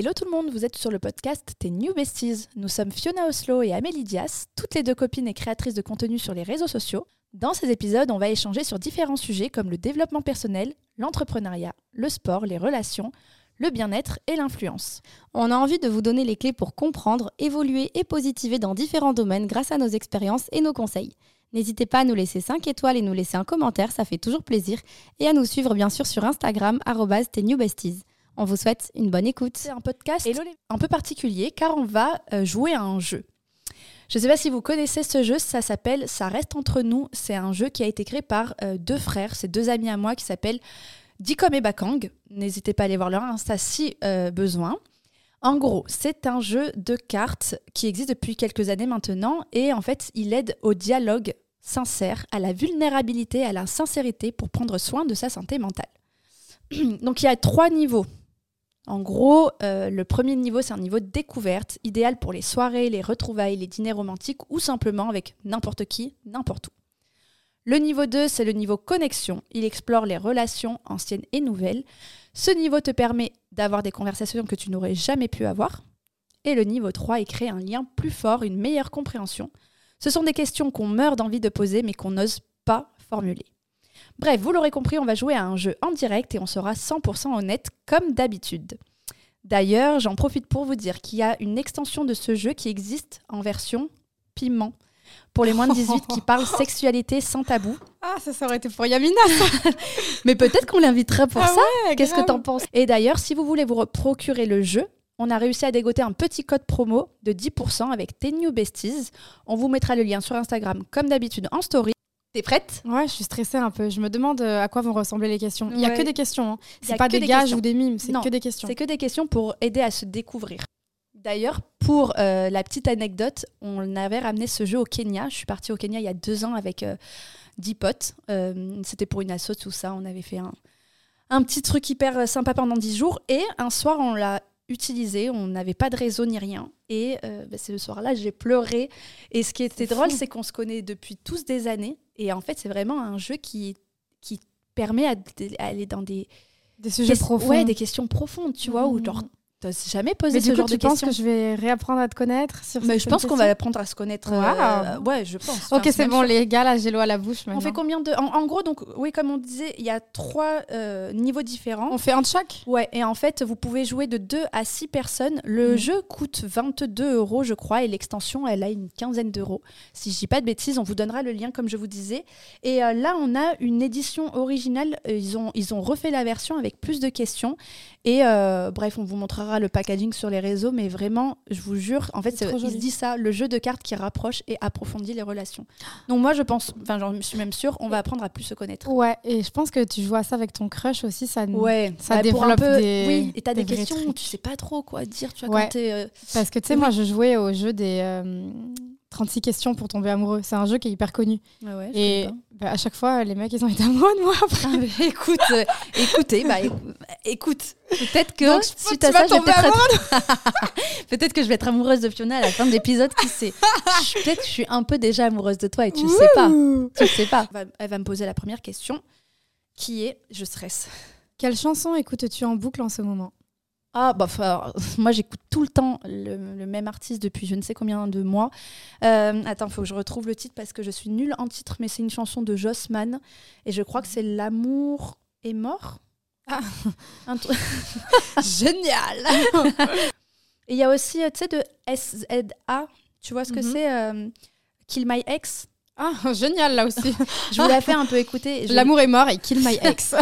Hello tout le monde, vous êtes sur le podcast Tes New Besties. Nous sommes Fiona Oslo et Amélie Dias, toutes les deux copines et créatrices de contenu sur les réseaux sociaux. Dans ces épisodes, on va échanger sur différents sujets comme le développement personnel, l'entrepreneuriat, le sport, les relations, le bien-être et l'influence. On a envie de vous donner les clés pour comprendre, évoluer et positiver dans différents domaines grâce à nos expériences et nos conseils. N'hésitez pas à nous laisser 5 étoiles et nous laisser un commentaire, ça fait toujours plaisir. Et à nous suivre bien sûr sur Instagram, besties. On vous souhaite une bonne écoute. C'est un podcast un peu particulier car on va euh, jouer à un jeu. Je ne sais pas si vous connaissez ce jeu, ça s'appelle Ça reste entre nous. C'est un jeu qui a été créé par euh, deux frères, c'est deux amis à moi qui s'appellent Dikom et Bakang. N'hésitez pas à aller voir leur Insta si euh, besoin. En gros, c'est un jeu de cartes qui existe depuis quelques années maintenant et en fait, il aide au dialogue sincère, à la vulnérabilité, à la sincérité pour prendre soin de sa santé mentale. Donc il y a trois niveaux. En gros, euh, le premier niveau, c'est un niveau de découverte, idéal pour les soirées, les retrouvailles, les dîners romantiques ou simplement avec n'importe qui, n'importe où. Le niveau 2, c'est le niveau connexion. Il explore les relations anciennes et nouvelles. Ce niveau te permet d'avoir des conversations que tu n'aurais jamais pu avoir. Et le niveau 3, il crée un lien plus fort, une meilleure compréhension. Ce sont des questions qu'on meurt d'envie de poser mais qu'on n'ose pas formuler. Bref, vous l'aurez compris, on va jouer à un jeu en direct et on sera 100% honnête comme d'habitude. D'ailleurs, j'en profite pour vous dire qu'il y a une extension de ce jeu qui existe en version piment pour les moins de 18 qui parlent sexualité sans tabou. Ah, ça, ça aurait été pour Yamina, Mais peut-être qu'on l'invitera pour ah ça. Qu'est-ce que t'en penses? Et d'ailleurs, si vous voulez vous procurer le jeu, on a réussi à dégoter un petit code promo de 10% avec Tes New Besties. On vous mettra le lien sur Instagram comme d'habitude en story. T'es prête? Ouais, je suis stressée un peu. Je me demande euh, à quoi vont ressembler les questions. Il n'y a que des questions. Hein. C'est pas des, gages ou des mimes, c'est que des questions. C'est que des questions pour aider à se découvrir. D'ailleurs, pour euh, la petite anecdote, on avait ramené ce jeu au Kenya. Je suis partie au Kenya il y a deux ans avec euh, dix potes. Euh, c'était pour une asso, tout ça. On avait fait un, un petit truc hyper sympa pendant dix jours. Et un soir, on l'a utilisé. On n'avait pas de réseau ni rien. Et bah, c'est le soir-là, j'ai pleuré. Et ce qui était drôle, c'est qu'on se connaît depuis tous des années. Et en fait, c'est vraiment un jeu qui, qui permet d'aller dans des... Des sujets profonds. Ouais, des questions profondes, tu vois, où genre T'as jamais posé mais ce genre de questions tu penses que je vais réapprendre à te connaître sur Mais je pense qu'on va apprendre à se connaître. Euh, ouais, je pense. ok, c'est bon, les gars, là, j'ai l'eau à la bouche. On fait combien de. En, gros, donc, oui, comme on disait, il y a trois euh, niveaux différents. On fait un de chaque? Ouais, et en fait, vous pouvez jouer de 2 à 6 personnes. Le mm. jeu coûte 22 euros, je crois, et l'extension, elle a une quinzaine d'euros. Si je dis pas de bêtises, on vous donnera le lien, comme je vous disais. Et euh, là, on a une édition originale. Ils ont, ils ont refait la version avec plus de questions. Et bref, on vous montrera le packaging sur les réseaux, mais vraiment, je vous jure, en fait, il se dit ça, le jeu de cartes qui rapproche et approfondit les relations. Donc moi, je pense, enfin, j'en suis même sûre, on va apprendre à plus se connaître. Ouais, et je pense que tu joues à ça avec ton crush aussi, ça, ouais, ça bah, développe peu, des Oui, et t'as des, questions où tu sais pas trop quoi dire, tu vois, quand euh, Parce que tu sais, moi, je jouais au jeu des... Euh, 36 questions pour tomber amoureux. C'est un jeu qui est hyper connu. Ah et bah, à chaque fois, les mecs, ils ont été amoureux de moi après. Ah, écoute, euh, écoutez, bah, écoute, peut-être que Donc, suite à ça, je vais peut-être être... peut-être que je vais être amoureuse de Fiona à la fin de l'épisode. Qui sait Peut-être que je suis un peu déjà amoureuse de toi et tu ne sais pas. Tu sais pas. Elle va me poser la première question, qui est je stresse. Quelle chanson écoutes-tu en boucle en ce moment? Ah, bah, moi j'écoute tout le temps le, même artiste depuis je ne sais combien de mois. Euh, attends, il faut que je retrouve le titre parce que je suis nulle en titre, mais c'est une chanson de Jossman et je crois que c'est L'amour est mort. Ah. Génial Et il y a aussi, euh, tu sais, de SZA, tu vois ce que mhm. c'est euh, Kill My Ex? Ah, génial là aussi. je vous la fais un peu écouter. L'amour est mort et kill my ex.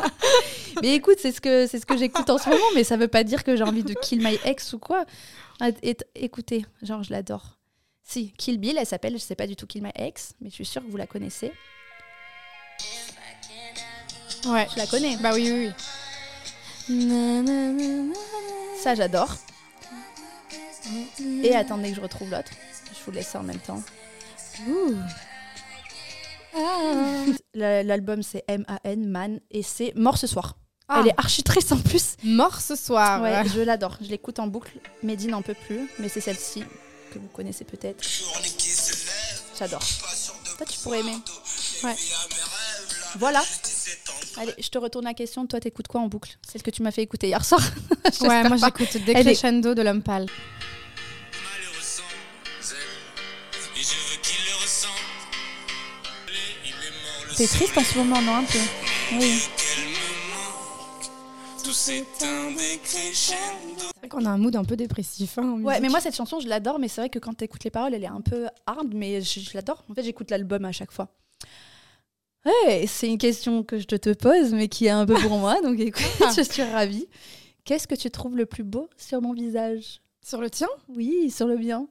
mais écoute, c'est ce que c'est ce que j'écoute en ce moment, mais ça veut pas dire que j'ai envie de kill my ex ou quoi. écoutez, genre je l'adore. Si, Kill Bill, elle s'appelle, je sais pas du tout Kill My Ex, mais je suis sûre que vous la connaissez. Ouais. Je la connais. Bah oui, oui, oui. Ça, j'adore. Et attendez que je retrouve l'autre. Je vous laisse ça en même temps. L'album c'est M-A-N, Man, et c'est Mort ce soir. Ah. Elle est archi triste en plus. Mort ce soir. Ouais, je l'adore. Je l'écoute en boucle. Mehdi n'en peut plus, mais c'est celle-ci que vous connaissez peut-être. J'adore. Toi, tu pourrais aimer. Ouais. Voilà. Allez, je te retourne la question. Toi, t'écoutes quoi en boucle? Celle que tu m'as fait écouter hier soir. Ouais, moi j'écoute Elle est- de l'homme pâle. T'es triste en ce moment, non un peu Oui. C'est vrai qu'on a un mood un peu dépressif. hein, Ouais, mais moi cette chanson, je l'adore, mais c'est vrai que quand t'écoutes les paroles, elle est un peu hard, mais je, je l'adore. En fait, j'écoute l'album à chaque fois. Ouais, c'est une question que je te, te pose, mais qui est un peu pour moi, donc écoute, je suis ravie. Qu'est-ce que tu trouves le plus beau sur mon visage? Sur le tien? Oui, sur le bien.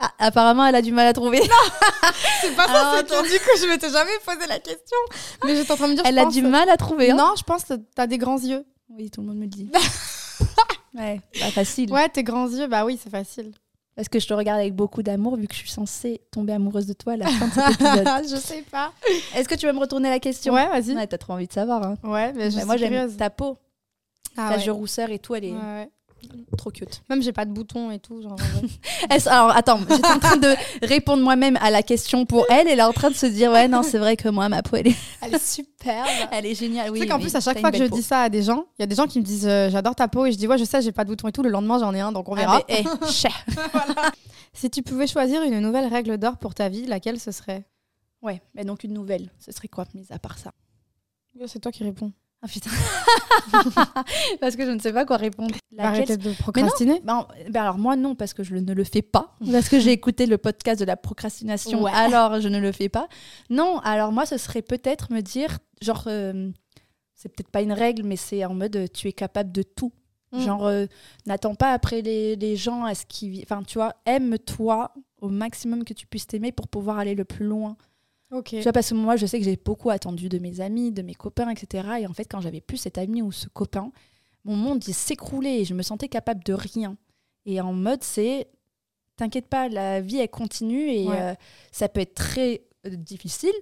Ah, apparemment, elle a du mal à trouver. C'est pas Alors, ça, c'est que du coup je m'étais jamais posé la question. Mais j'étais en train de me dire. Elle je a pense- du mal à trouver. hein. Non, je pense que t'as des grands yeux. Oui, tout le monde me le dit. ouais, bah facile. Ouais, tes grands yeux, bah oui, c'est facile. Parce que je te regarde avec beaucoup d'amour, vu que je suis censée tomber amoureuse de toi à la fin de cet épisode. je sais pas. Est-ce que tu vas me retourner la question? Ouais, vas-y. Ouais, t'as trop envie de savoir. Hein. Ouais, mais je Bah, suis moi, j'aime ta peau, Ah ta ouais. jeu rousseur et tout, elle est ouais. Trop cute. Même j'ai pas de boutons et tout. Genre, ouais. Est-ce- Alors, attends, j'étais en train de répondre moi-même à la question pour elle. Elle est en train de se dire, ouais, non, c'est vrai que moi, ma peau, elle est, Elle est superbe. elle est géniale. Oui, tu sais qu'en oui, plus, à chaque fois que je peau. dis ça à des gens, il y a des gens qui me disent euh, j'adore ta peau et je dis ouais, je sais, j'ai pas de boutons et tout. Le lendemain, j'en ai un, donc on verra. Ah, mais, eh. Si tu pouvais choisir une nouvelle règle d'or pour ta vie, laquelle ce serait? Ouais, mais donc une nouvelle, ce serait quoi, mis à part ça? C'est toi qui réponds. Ah putain. Parce que je ne sais pas quoi répondre. Arrêtez de procrastiner. Ben, ben alors moi non parce que je ne le fais pas parce que j'ai écouté le podcast de la procrastination Ouais. alors je ne le fais pas. Non, alors moi ce serait peut-être me dire genre euh, c'est peut-être pas une règle mais c'est en mode tu es capable de tout. Mm. Genre euh, n'attends pas après les, les gens à ce qui enfin tu vois aime-toi au maximum que tu puisses t'aimer pour pouvoir aller le plus loin. Ok. Tu vois, parce que moi, je sais que j'ai beaucoup attendu de mes amis, de mes copains, etc. Et en fait, quand j'avais plus cet ami ou ce copain, mon monde il s'écroulait et je me sentais capable de rien. Et en mode, c'est t'inquiète pas, la vie elle continue et Ouais. euh, ça peut être très euh, difficile.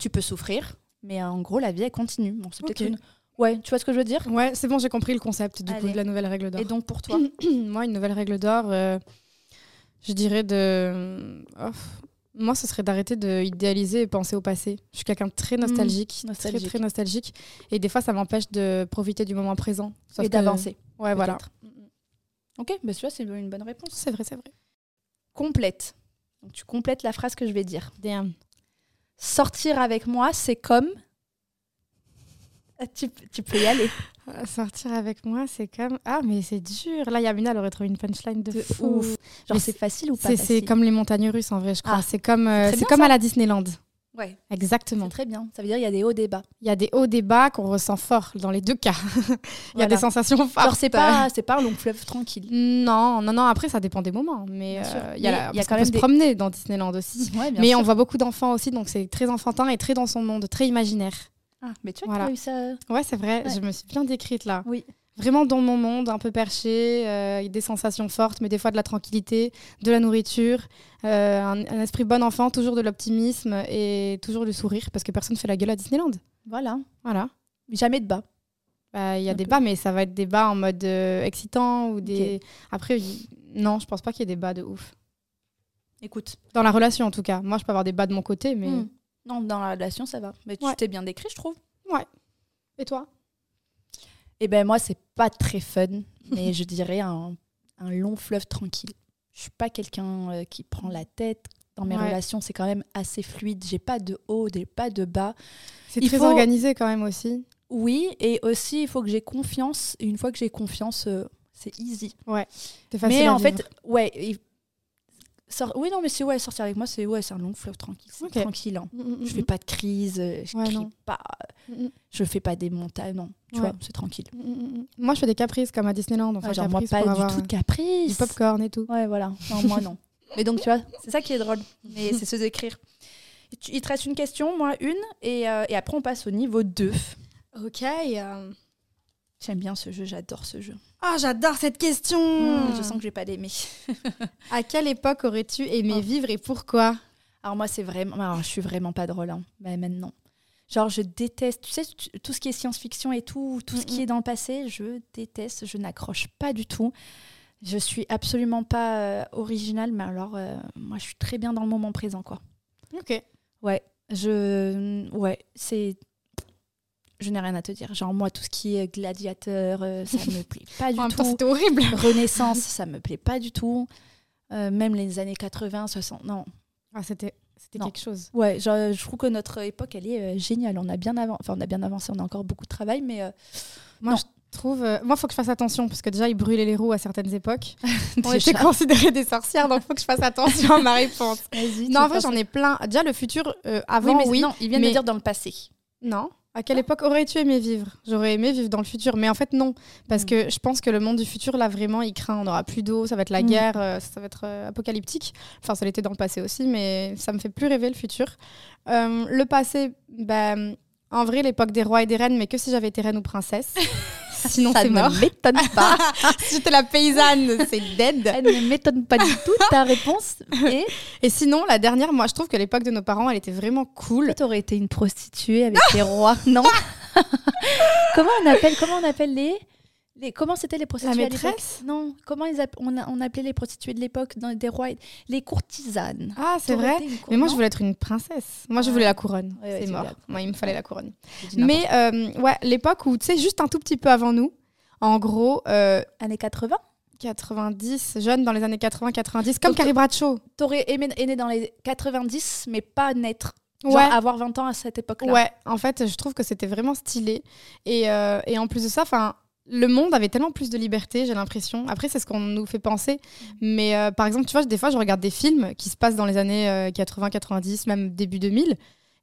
Tu peux souffrir, mais en gros, la vie elle continue. Bon, c'est peut-être une. Ouais, tu vois ce que je veux dire? Ouais, c'est bon, j'ai compris le concept du coup de la nouvelle règle d'or. Et donc pour toi? Moi, une nouvelle règle d'or, euh, je dirais de. Oh, moi, ce serait d'arrêter de idéaliser et penser au passé. Je suis quelqu'un de très nostalgique, Mmh, nostalgique. très très nostalgique, et des fois, ça m'empêche de profiter du moment présent. Sauf et que- d'avancer. Ouais, voilà. peut-être. Ok, bah, tu vois, c'est une bonne réponse. C'est vrai, c'est vrai. Complète. Donc, tu complètes la phrase que je vais dire. Damn. sortir avec moi, c'est comme. Ah, Tu, tu peux y aller. Sortir avec moi, c'est comme. Ah, mais c'est dur. Là, Yamina, elle aurait trouvé une punchline de, De fou. ouf. Genre, c'est facile ou pas C'est comme les montagnes russes, en vrai, je crois. Ah, c'est comme, euh, c'est comme ça. à la Disneyland. Ouais, Exactement. très bien. Ça veut dire qu'il y a des hauts débats. Il y a des hauts débats qu'on ressent fort dans les deux cas. Il y a Voilà. des sensations fortes. C'est pas, c'est pas un long fleuve tranquille. Non, non, non. Après, ça dépend des moments. Mais euh, il y a, Mais la- il y a parce quand peut même se des- promener dans Disneyland aussi. Ouais, bien Mais sûr. on voit beaucoup d'enfants aussi, donc c'est très enfantin et très dans son monde, très imaginaire. Ah, mais tu vois Voilà. que eu ça. Ouais, c'est vrai. Ouais. Je me suis bien décrite là. Oui. Vraiment dans mon monde, un peu perché, euh, des sensations fortes, mais des fois de la tranquillité, de la nourriture, euh, un, un esprit bon enfant, toujours de l'optimisme et toujours du sourire, parce que personne fait la gueule à Disneyland. Voilà. Voilà. Jamais de bas. Bah, Il y a Un des peu. bas, mais ça va être des bas en mode euh, excitant ou des. Après, non, je pense pas qu'il y ait des bas de ouf. Écoute. Dans la relation, en tout cas. Moi, je peux avoir des bas de mon côté, mais. Hmm. Non, dans la relation, ça va. Mais tu Ouais. t'es bien décrit, je trouve. Et toi? Et ben moi, c'est pas très fun, mais je dirais un, un long fleuve tranquille. Je suis pas quelqu'un euh, qui prend la tête. Dans mes Ouais. relations, c'est quand même assez fluide. J'ai pas de haut, j'ai pas de bas. C'est très faut- organisé quand même aussi. Oui, et aussi, il faut que j'ai confiance. Et une fois que j'ai confiance, euh, c'est easy. C'est facile mais à en vivre. fait, ouais. Oui, non, mais c'est ouais, sortir avec moi, c'est ouais, c'est un long fleuve tranquille. C'est Ok. tranquille. hein. Mm, mm, Je mm, fais pas de crise, euh, je Ouais, crie non. pas, mm, mm, je fais pas des montagnes, non. Tu Ouais. vois, c'est tranquille. mm, mm, mm. Moi, je fais des caprices comme à Disneyland. Enfin, Ouais, genre, moi, caprices pas du avoir tout de caprice. du popcorn et tout. Ouais, voilà. Non, moi, non. Mais donc, tu vois, c'est ça qui est drôle. Mais c'est se décrire. Il te reste une question, moi une, et, euh, et après on passe au niveau 2. Ok. J'aime bien ce jeu, j'adore ce jeu. Ah, j'adore cette question. Mmh, je sens que je vais pas l'aimer. À quelle époque aurais-tu aimé Oh. vivre et pourquoi? Alors moi, c'est vraiment... Alors, je suis vraiment pas drôle. Hein. Bah, maintenant. Genre, je déteste... Tu sais, tout ce qui est science-fiction et tout, tout ce qui Mhm. est dans le passé, je déteste, je n'accroche pas du tout. Je suis absolument pas euh, originale, mais alors, euh, moi, je suis très bien dans le moment présent, quoi. Ok. Ouais, je... Ouais, c'est... Je n'ai rien à te dire. Genre, moi, tout ce qui est gladiateur, euh, ça me plaît pas du En tout. c'était horrible. Renaissance, ça me plaît pas du tout. Euh, même les années 80, 60, non. Ah, c'était c'était quelque chose. Ouais, je, je trouve que notre époque, elle est euh, géniale. On a bien avancé, enfin, on a bien avancé, on a encore beaucoup de travail, mais euh, Moi, Non. je trouve. moi, il faut que je fasse attention parce que déjà, ils brûlaient les roues à certaines époques. On était considérés des sorcières, donc il faut que je fasse attention à ma réponse. Vas-y, Non, en vrai, j'en ai plein. Déjà, le futur, euh, Oui, avant, mais oui. non, il vient de mais- dire dans le passé. Non. À quelle époque aurais-tu aimé vivre? J'aurais aimé vivre dans le futur, mais en fait non, parce Mm. que je pense que le monde du futur là vraiment il craint, on aura plus d'eau, ça va être la Mm. guerre, euh, ça va être euh, apocalyptique. Enfin ça l'était dans le passé aussi, mais ça me fait plus rêver le futur. Euh, le passé, ben en vrai l'époque des rois et des reines, mais que si j'avais été reine ou princesse. Sinon ça ne m'étonne pas. si j'étais la paysanne, c'est dead. Ça ne m'étonne pas du tout ta réponse. Et Et sinon la dernière, moi je trouve que l'époque de nos parents, elle était vraiment cool. tu aurais été une prostituée avec les rois, non? Comment on appelle Comment on appelle les les, comment c'était les prostituées à l'époque maîtresse? Non, comment ils on, a- on appelait les prostituées de l'époque dans des rois Les courtisanes. Ah c'est vrai. Mais moi je voulais être une princesse. Moi je voulais la couronne. Ouais, c'est mort. la Moi il me fallait la couronne. Mais euh, ouais, l'époque où, tu sais, juste un tout petit peu avant nous, en gros, euh. Années 80 90, jeunes dans les années 80-90, comme Carrie Bradshaw. T'aurais aimé être né dans les 90, mais pas naître. Genre Ouais. avoir 20 ans à cette époque-là. Ouais, en fait, je trouve que c'était vraiment stylé. Et, euh, et en plus de ça, enfin. Le monde avait tellement plus de liberté, j'ai l'impression. Après, c'est ce qu'on nous fait penser. Mais euh, par exemple, tu vois, des fois, je regarde des films qui se passent dans les années euh, 80, 90, même début 2000.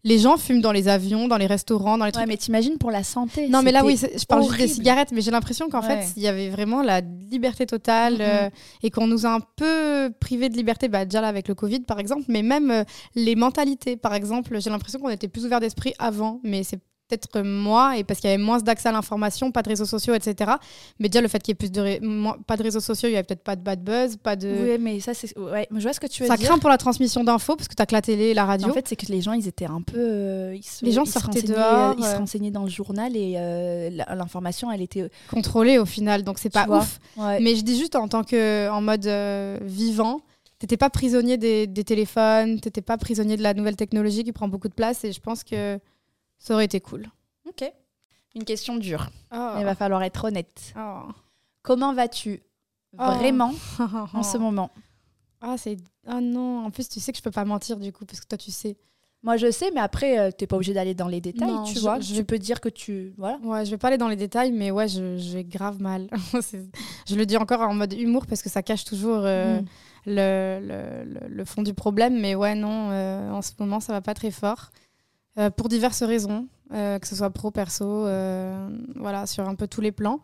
Les gens fument dans les avions, dans les restaurants, dans les trucs. Ouais, mais t'imagines pour la santé. Non, mais là, oui, je parle juste des cigarettes, mais j'ai l'impression qu'en Ouais. fait, il y avait vraiment la liberté totale Mhm. euh, et qu'on nous a un peu privé de liberté, bah, déjà là avec le Covid, par exemple, mais même euh, les mentalités, par exemple, j'ai l'impression qu'on était plus ouvert d'esprit avant, mais c'est peut-être moi, et parce qu'il y avait moins d'accès à l'information, pas de réseaux sociaux, etc. Mais déjà, le fait qu'il y ait plus de ré- moins- pas de réseaux sociaux, il y avait peut-être pas de bad buzz, pas de. Oui, mais ça, c'est. Ouais, je vois ce que tu veux Ça dire. craint pour la transmission d'infos, parce que tu as que la télé et la radio. En fait, c'est que les gens, ils étaient un peu. euh, ils se- Les gens ils se sortaient renseignaient, dehors, Ils se euh. renseignaient dans le journal et euh, l'information, elle était. contrôlé au final, donc c'est pas vois. ouf. Ouais. Mais je dis juste en tant que en mode euh, vivant, t'étais pas prisonnier des, des téléphones, t'étais pas prisonnier de la nouvelle technologie qui prend beaucoup de place et je pense que ça aurait été cool. Ok. Une question dure. Oh. Il va falloir être honnête. Oh. Comment vas-tu Oh. vraiment en ce moment? Ah c'est ah non, en plus tu sais que je peux pas mentir du coup parce que toi tu sais. Moi, je sais, mais après, euh, t'es pas obligé d'aller dans les détails, Non, tu je- vois. je tu peux dire que tu. Voilà. Ouais, je vais pas aller dans les détails mais ouais, je, je vais grave mal. Je le dis encore en mode humour parce que ça cache toujours euh, Mm. le, le- le- le fond du problème. Mais ouais, non, euh, en ce moment, ça va pas très fort. Euh, pour diverses raisons, euh, que ce soit pro, perso, euh, voilà, sur un peu tous les plans.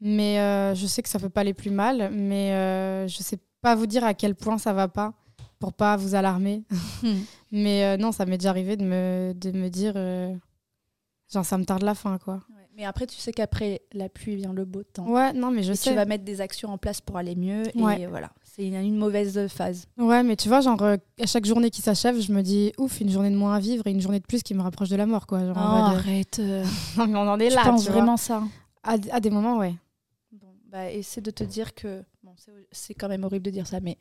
Mais je sais que ça peut pas aller plus mal, mais je sais pas vous dire à quel point ça va pas pour pas vous alarmer. Hmm. mais non, ça m'est déjà arrivé de me, de me dire, genre, ça me tarde la fin, quoi. Ouais. Mais après, tu sais qu'après la pluie vient le beau temps. Ouais, non, mais je Et sais. tu vas mettre des actions en place pour aller mieux. Ouais. Et voilà. C'est une, mauvaise phase. Ouais, mais tu vois, genre, euh, à chaque journée qui s'achève, je me dis, ouf, une journée de moins à vivre et une journée de plus qui me rapproche de la mort, quoi. Genre, arrête. euh, non, mais on en est là. tu vois. vraiment ça à, à des moments, ouais. Bon, bah, essaie de te dire que. Bon, c'est- quand même horrible de dire ça, mais.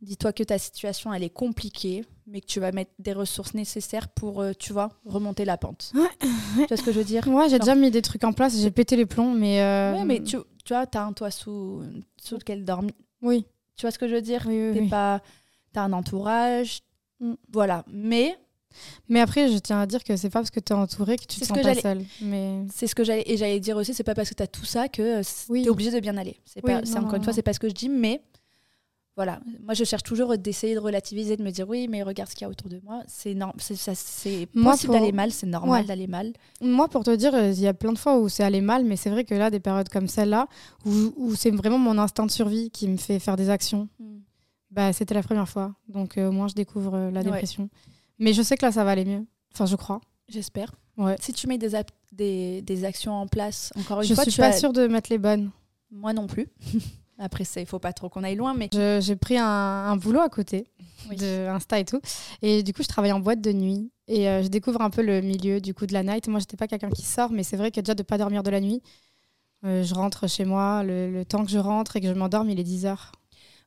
Dis-toi que ta situation, elle est compliquée, mais que tu vas mettre des ressources nécessaires pour, euh, tu vois, remonter la pente. Ouais. Tu vois ce que je veux dire? Ouais, j'ai déjà mis des trucs en place, j'ai pété les plombs, mais. Ouais, mais tu, tu vois, t'as un toit sous, sous lequel dormir. Oui, Tu vois ce que je veux dire? Oui, oui, pas, T'as un entourage. Mm. Voilà. Mais Mais après, je tiens à dire que c'est pas parce que tu es entouré que tu te sens que pas j'allais- seul. Mais. c'est ce que j'allais. Et j'allais dire aussi, c'est pas parce que t'as tout ça que euh, Oui. t'es obligé de bien aller. C'est pas, c'est encore non, une fois, c'est pas ce que je dis, mais voilà. Moi, je cherche toujours d'essayer de relativiser, de me dire oui, mais regarde ce qu'il y a autour de moi. C'est c'est possible pour- d'aller mal, c'est normal Ouais. d'aller mal. Moi, pour te dire, euh, il y a plein de fois où c'est allé mal, mais c'est vrai que là, des périodes comme celle-là, où, où c'est vraiment mon instinct de survie qui me fait faire des actions, bah, c'était la première fois. Donc, euh, au moins, je découvre euh, la Ouais. dépression. Mais je sais que là, ça va aller mieux. Enfin, je crois. J'espère. Ouais. Si tu mets des, des, des actions en place, encore une je fois, suis tu pas as- sûre de mettre les bonnes. Moi non plus. Après, il faut pas trop qu'on aille loin, mais J'ai pris un, un boulot à côté Oui. de Insta et tout. Et du coup, je travaille en boîte de nuit. Et euh, je découvre un peu le milieu du coup de la night. Moi, j'étais pas quelqu'un qui sort, mais c'est vrai que déjà de pas dormir de la nuit, euh, je rentre chez moi. Le, le temps que je rentre et que je m'endorme, il est 10 heures.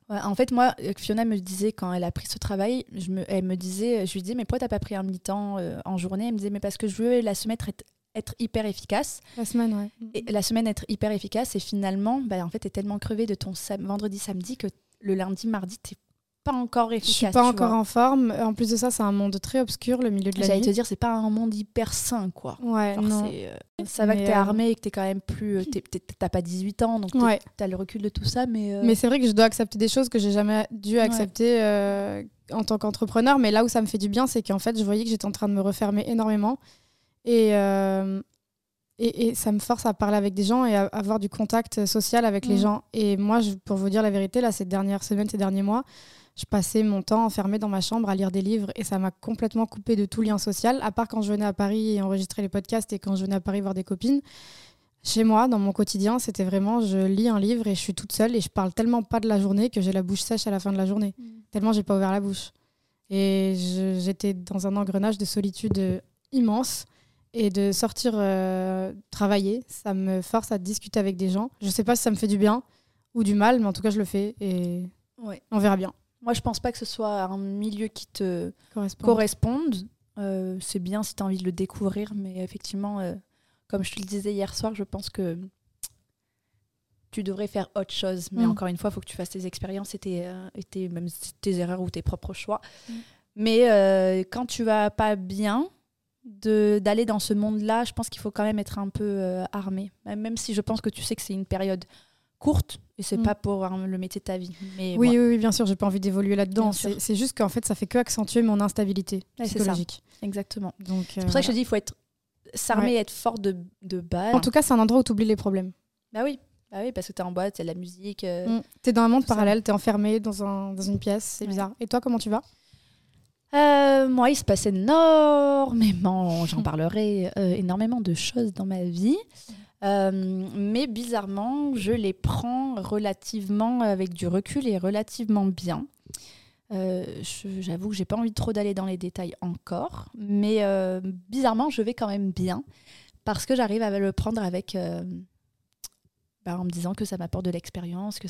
Ouais, en fait, moi, euh, Fiona me disait quand elle a pris ce travail, je me, elle me disait, je lui disais, mais pourquoi t'as pas pris un mi-temps euh, en journée? Elle me disait, mais parce que je veux la se mettre être être hyper efficace. La semaine, ouais. Et la semaine être hyper efficace et finalement, bah, en fait, t'es tellement crevé de ton sam- vendredi, samedi que le lundi, mardi, t'es pas encore Je efficace. suis pas encore vois. en forme. En plus de ça, c'est un monde très obscur, le milieu de la J'allais te dire, c'est pas un monde hyper sain, quoi. Ouais, Genre, non. euh, ça va Mais, que t'es euh, armé et que t'es quand même plus. euh, T'as pas 18 ans, donc Ouais. t'as le recul de tout ça, mais. euh, Mais c'est vrai que je dois accepter des choses que j'ai jamais dû accepter euh, en tant qu'entrepreneur. Mais là où ça me fait du bien, c'est qu'en fait, je voyais que j'étais en train de me refermer énormément. Et, euh, et, et ça me force à parler avec des gens et à avoir du contact social avec les Mm. gens. Et moi, je- pour vous dire la vérité, là, ces dernières semaines, ces derniers mois, je passais mon temps enfermée dans ma chambre à lire des livres et ça m'a complètement coupé de tout lien social, à part quand je venais à Paris et enregistrer les podcasts et quand je venais à Paris voir des copines. Chez moi, dans mon quotidien, c'était vraiment je lis un livre et je suis toute seule et je parle tellement pas de la journée que j'ai la bouche sèche à la fin de la journée. Tellement j'ai pas ouvert la bouche. Et j'étais dans un engrenage de solitude euh, immense et de sortir euh, travailler, ça me force à discuter avec des gens. Je sais pas si ça me fait du bien ou du mal, mais en tout cas je le fais et Ouais. on verra bien. Moi, je pense pas que ce soit un milieu qui te Correspond. corresponde. Euh, c'est bien si tu as envie de le découvrir, mais effectivement, euh, comme je te le disais hier soir, je pense que tu devrais faire autre chose. Mais Mm. encore une fois, il faut que tu fasses tes expériences et tes, et tes- même tes erreurs ou tes propres choix. Mm. Mais quand tu vas pas bien, d'aller dans ce monde-là, je pense qu'il faut quand même être un peu euh, armé. Même même si je pense que tu sais que c'est une période courte et c'est Mm. pas pour hein, le métier de ta vie. Mais Oui, oui, oui, bien sûr, j'ai pas envie d'évoluer là-dedans. C'est juste qu'en fait, ça fait que accentuer mon instabilité Ouais, c'est ça. psychologique. exactement. C'est pour ça que je te dis, il faut être s'armer et être fort de, de base. En tout cas, c'est un endroit où tu oublies les problèmes. Bah oui, bah oui parce que t'es en boîte, c'est de la musique. euh, Mm. T'es dans un monde parallèle, t'es enfermé dans, un, dans une pièce, c'est Ouais. bizarre. Et toi, comment tu vas? Euh, moi, il se passe énormément, j'en parlerai, euh, énormément de choses dans ma vie. Euh, mais bizarrement, je les prends relativement avec du recul et relativement bien. J'avoue que j'ai pas envie trop d'aller dans les détails encore, mais bizarrement, je vais quand même bien parce que j'arrive à le prendre avec, bah, en me disant que ça m'apporte de l'expérience, que,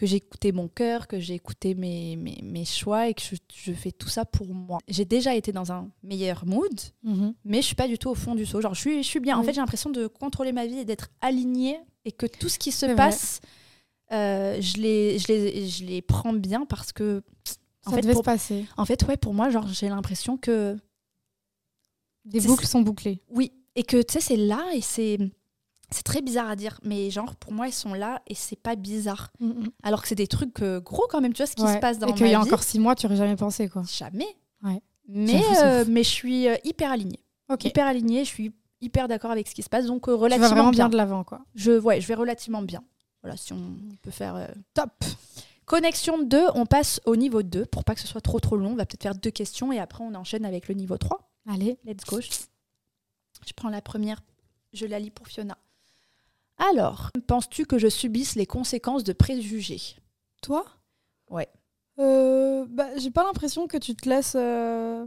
que j'ai écouté mon cœur, que j'ai écouté mes, mes, mes choix et que je, je fais tout ça pour moi. J'ai déjà été dans un meilleur mood, mais je suis pas du tout au fond du seau. Genre, je suis, je suis bien. En Oui. fait, j'ai l'impression de contrôler ma vie et d'être alignée et que tout ce qui se passe, euh, je, les, je, les, je les prends bien parce que. En Ça fait, devait pour, se passer. en fait, ouais, pour moi, genre, j'ai l'impression que. Des boucles sont bouclées. Oui, et que tu sais, c'est là et c'est. C'est très bizarre à dire, mais genre, pour moi, ils sont là et c'est pas bizarre. Alors que c'est des trucs euh, gros quand même, tu vois, ce qui Ouais. se passe dans Et ma qu'il y a vie. encore six mois, tu aurais jamais pensé, quoi. Jamais. Ouais. Mais, euh, mais je suis euh, hyper alignée. Hyper alignée, je suis hyper d'accord avec ce qui se passe, donc euh, Tu vas relativement vraiment bien bien. de l'avant, quoi. Je, ouais, je vais relativement bien. Voilà, si on peut faire. Top. Connexion 2, on passe au niveau 2 pour pas que ce soit trop trop long. On va peut-être faire deux questions et après on enchaîne avec le niveau 3. Allez. Let's go. Je prends la première, je la lis pour Fiona. Alors, penses-tu que je subisse les conséquences de préjugés? Toi? Ouais. Euh, bah, j'ai pas l'impression que tu te laisses, euh,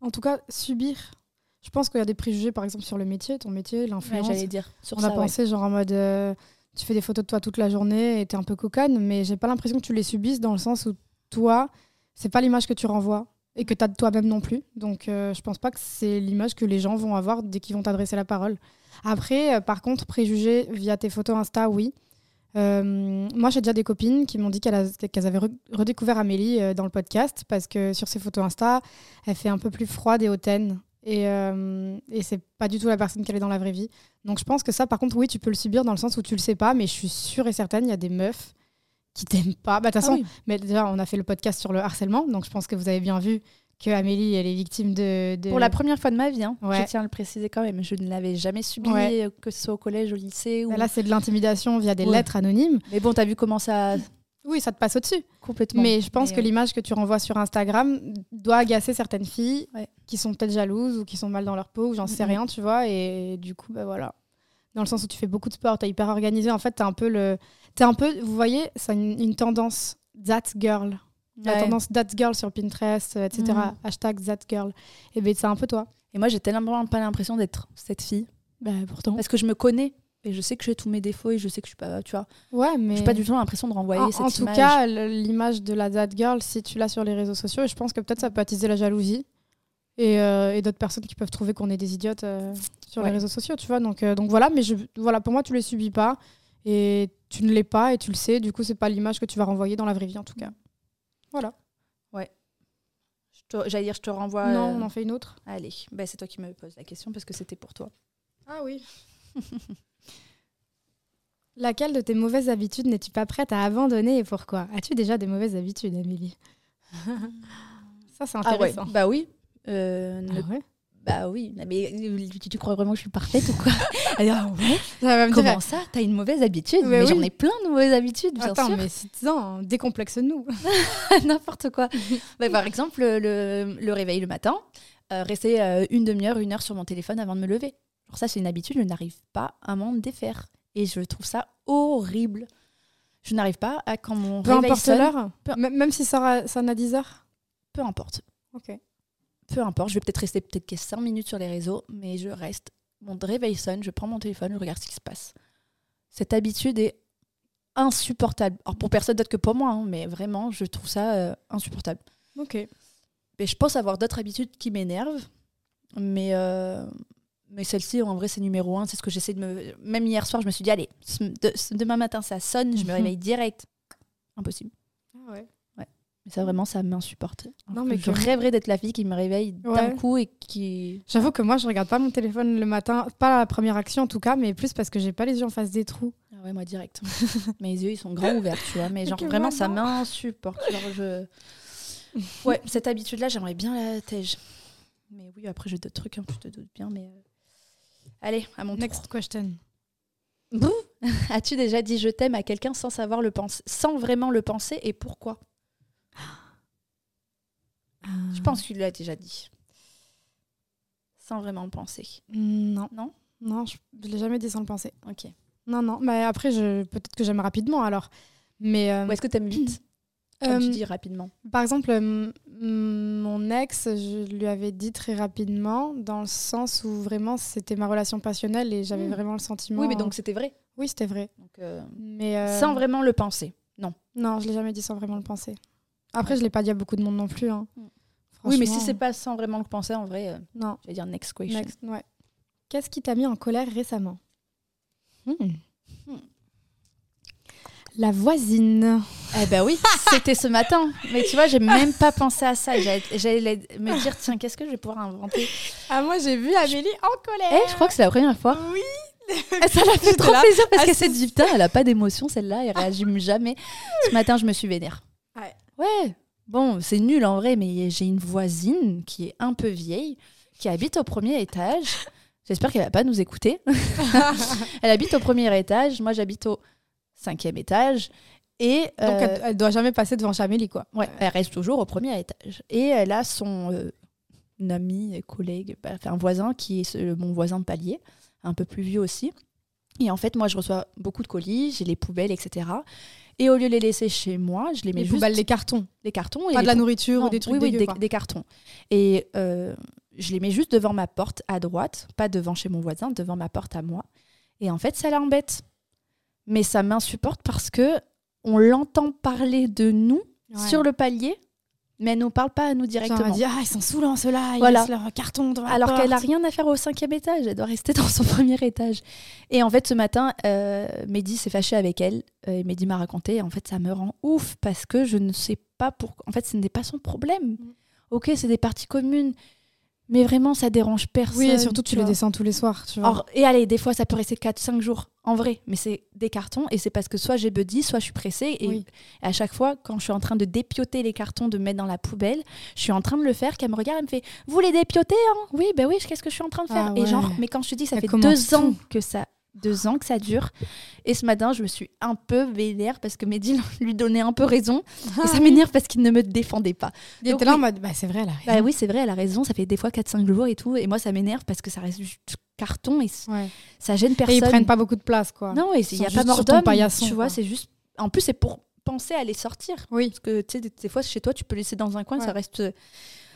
en tout cas, subir. Je pense qu'il y a des préjugés, par exemple, sur le métier, ton métier, Ouais, l'influence. J'allais dire sur On ça. a ouais. pensé, genre en mode, euh, tu fais des photos de toi toute la journée et t'es un peu cocagne, mais j'ai pas l'impression que tu les subisses dans le sens où toi, c'est pas l'image que tu renvoies et que t'as de toi-même non plus. Donc, euh, je pense pas que c'est l'image que les gens vont avoir dès qu'ils vont t'adresser la parole. Après, euh, par contre, préjugés via tes photos Insta, oui. Euh, moi, j'ai déjà des copines qui m'ont dit qu'elles avaient re- redécouvert Amélie euh, dans le podcast parce que sur ses photos Insta, elle fait un peu plus froide et hautaine. Et, et c'est pas du tout la personne qu'elle est dans la vraie vie. Donc je pense que ça, par contre, oui, tu peux le subir dans le sens où tu le sais pas, mais je suis sûre et certaine, il y a des meufs qui t'aiment pas. Bah, de toute Ah façon, oui. mais déjà, on a fait le podcast sur le harcèlement, donc je pense que vous avez bien vu que Amélie, elle est victime de. de- Pour la première fois de ma vie, hein, Ouais. je tiens à le préciser quand même. Je ne l'avais jamais subi, Ouais. euh, que ce soit au collège, au lycée. Ou... Bah, Là, c'est de l'intimidation via des Ouais. lettres anonymes. Mais bon, t'as vu comment ça. Oui, ça te passe au-dessus. Complètement. Mais je pense Mais, que l'image que tu renvoies sur Instagram doit agacer certaines filles qui sont peut-être jalouses ou qui sont mal dans leur peau ou j'en sais rien, tu vois. Et du coup, bah voilà. Dans le sens où tu fais beaucoup de sport, t'es hyper organisé. En fait, t'es un peu le. T'es un peu. Vous voyez, c'est une, une tendance that girl. La ouais. tendance that girl sur Pinterest, euh, etc. Mhm. Hashtag that girl. Et ben c'est un peu toi. Et moi, j'ai tellement pas l'impression d'être cette fille. Bah pourtant. Parce que je me connais. Et je sais que j'ai tous mes défauts et je sais que je suis pas. Tu vois. Ouais, mais. J'ai pas du tout l'impression de renvoyer En, cette en tout image. cas, l'image de la that girl, si tu l'as sur les réseaux sociaux, je pense que peut-être ça peut attiser la jalousie. Et, euh, et d'autres personnes qui peuvent trouver qu'on est des idiotes euh, sur Ouais. les réseaux sociaux, tu vois. Donc, euh, donc voilà, mais je, voilà, pour moi, tu les subis pas et tu ne l'es pas et tu le sais. Du coup, c'est pas l'image que tu vas renvoyer dans la vraie vie, en tout cas. Voilà. Te- J'allais dire, je te renvoie. non, on en fait une autre. Allez, bah, c'est toi qui me poses la question parce que c'était pour toi. Ah oui. Laquelle de tes mauvaises habitudes n'es-tu pas prête à abandonner et pourquoi? As-tu déjà des mauvaises habitudes, Amélie Ça, c'est Ah ouais, intéressant. bah oui. Euh, ne- Ah ouais? Bah oui, mais euh, tu, tu crois vraiment que je suis parfaite ou quoi? Alors, ouais? Ça va me dire, Comment ça? T'as une mauvaise habitude? Mais Mais, j'en ai plein de mauvaises habitudes, bien Attends, sûr. mais c'est non, décomplexe-nous. N'importe quoi. Bah, par exemple, le, le réveil le matin, euh, rester euh, une demi-heure, une heure sur mon téléphone avant de me lever. Alors ça, c'est une habitude, je n'arrive pas à m'en défaire. Et je trouve ça horrible. Je n'arrive pas à quand mon Peu réveil importe l'heure, peu- même si ça sonne à 10 heures? peu importe. Ok. Peu importe, je vais peut-être rester peut-être que 5 minutes sur les réseaux, mais je reste. Mon réveil sonne, je prends mon téléphone, je regarde ce qui se passe. Cette habitude est insupportable. Alors pour personne d'autre que pour moi, hein, mais vraiment, je trouve ça euh, insupportable. Ok. Et je pense avoir d'autres habitudes qui m'énervent, mais, euh, mais celle-ci, en vrai, c'est numéro un. C'est ce que j'essaie de me. Même hier soir, je me suis dit, allez, de- demain matin, ça sonne, je me Mhm. réveille direct. Impossible. Ah ouais. Mais ça, vraiment, ça m'insupporte. Non, mais que je rêverais d'être la fille qui me réveille d'un coup et qui. J'avoue que moi, je regarde pas mon téléphone le matin, pas la première action en tout cas, mais plus parce que j'ai pas les yeux en face des trous. Ah ouais, moi, direct. Mes yeux, ils sont grands ouverts, tu vois. Mais genre, vraiment, moi, ça m'insupporte. Genre, je. Ouais, cette habitude-là, j'aimerais bien la tège. Mais oui, après, j'ai d'autres trucs, hein, tu te doutes bien. Mais. euh, Allez, à mon tour. Next question. As-tu déjà dit je t'aime à quelqu'un sans savoir le penser, sans vraiment le penser et pourquoi? Je pense qu'il l'a déjà dit. Sans vraiment le penser. Non. Non? Non, je, je l'ai jamais dit sans le penser. Ok. Non, non. Mais après, je, peut-être que j'aime rapidement alors. Mais euh, Ou est-ce que t'aimes vite? Comme euh, tu dis rapidement. par exemple, euh, mon ex, je lui avais dit très rapidement, dans le sens où vraiment c'était ma relation passionnelle et j'avais Mm. vraiment le sentiment. Oui, mais donc c'était vrai. Oui, c'était vrai. Donc, euh, Mais euh, Sans vraiment le penser. Non. Non, je l'ai jamais dit sans vraiment le penser. Après, je l'ai pas dit à beaucoup de monde non plus. hein. Mm. Oui, mais si c'est pas sans vraiment le penser, en vrai, euh, Non. je vais dire next question. Next, ouais. Qu'est-ce qui t'a mis en colère récemment? Hmm. Hmm. La voisine. Eh ben oui, c'était ce matin. Mais tu vois, j'ai même pas pensé à ça. J'allais me dire, tiens, qu'est-ce que je vais pouvoir inventer? Ah, moi, j'ai vu Amélie en colère. Eh, je crois que c'est la première fois. Oui. Et ça l'a fait trop là, plaisir parce Ah, qu'elle s'est dit putain, elle a pas d'émotion celle-là, elle réagit jamais. Ce matin, je me suis vénère. Ouais. Ouais. Bon, c'est nul en vrai, mais j'ai une voisine qui est un peu vieille, qui habite au premier étage. J'espère qu'elle va pas nous écouter. elle habite au premier étage, moi j'habite au cinquième étage. Et Donc, euh, elle, elle doit jamais passer devant chez Amélie, quoi. Ouais, elle reste toujours au premier étage. Et elle a son euh, ami, collègue, bah, enfin, un voisin qui est mon voisin de palier, un peu plus vieux aussi. Et en fait, moi, je reçois beaucoup de colis, j'ai les poubelles, etc. Et au lieu de les laisser chez moi, je les mets Les juste poubelles, les cartons. les cartons. Et Pas de la nourriture Non, ou des trucs oui, oui, des, cartons. Et euh, je les mets juste devant ma porte à droite, pas devant chez mon voisin, devant ma porte à moi. Et en fait, ça l'embête. Mais ça m'insupporte parce que on l'entend parler de nous Ouais. sur le palier, mais elle nous parle pas à nous Genre, directement. elle dit, ah, ils sont saoulants, ceux-là. Ils Voilà. laissent leur carton devant la Alors qu'elle a rien à faire au cinquième étage, elle doit rester dans son premier étage. Et en fait, ce matin, euh, Mehdi s'est fâché avec elle. euh, et Mehdi m'a raconté. Et en fait, ça me rend ouf parce que je ne sais pas pourquoi. En fait, ce n'est pas son problème. Mm. Ok, c'est des parties communes, mais vraiment, ça dérange personne. Oui, et surtout, tu les vois. descends tous les soirs, tu vois. Or, et allez, des fois, ça peut rester 4-5 jours, en vrai. Mais c'est des cartons, et c'est parce que soit j'ai buddy, soit je suis pressée. Et Oui. à chaque fois, quand je suis en train de dépioter les cartons, de mettre dans la poubelle, je suis en train de le faire, qu'elle me regarde, elle me fait Vous les dépiotez hein? Oui, ben oui, qu'est-ce que je suis en train de faire? Ah Et genre, mais quand je te dis, ça Elle fait deux ans que ça. Deux ans que ça dure. Et ce matin, je me suis un peu vénère parce que Mehdi lui donnait un peu raison. et ça m'énerve parce qu'il ne me défendait pas. Il était là en mode, bah, c'est vrai, là. Bah oui, c'est vrai, elle a raison. Ça fait des fois 4-5 jours et tout. Et moi, ça m'énerve parce que ça reste juste carton et Ouais. ça gêne Et personne. ils prennent pas beaucoup de place, quoi. Non, et il n'y a pas mort d'homme. Tu vois, c'est juste. En plus, c'est pour penser à les sortir. Oui. Parce que tu sais, des, fois, chez toi, tu peux laisser dans un coin, Ouais. ça reste. euh,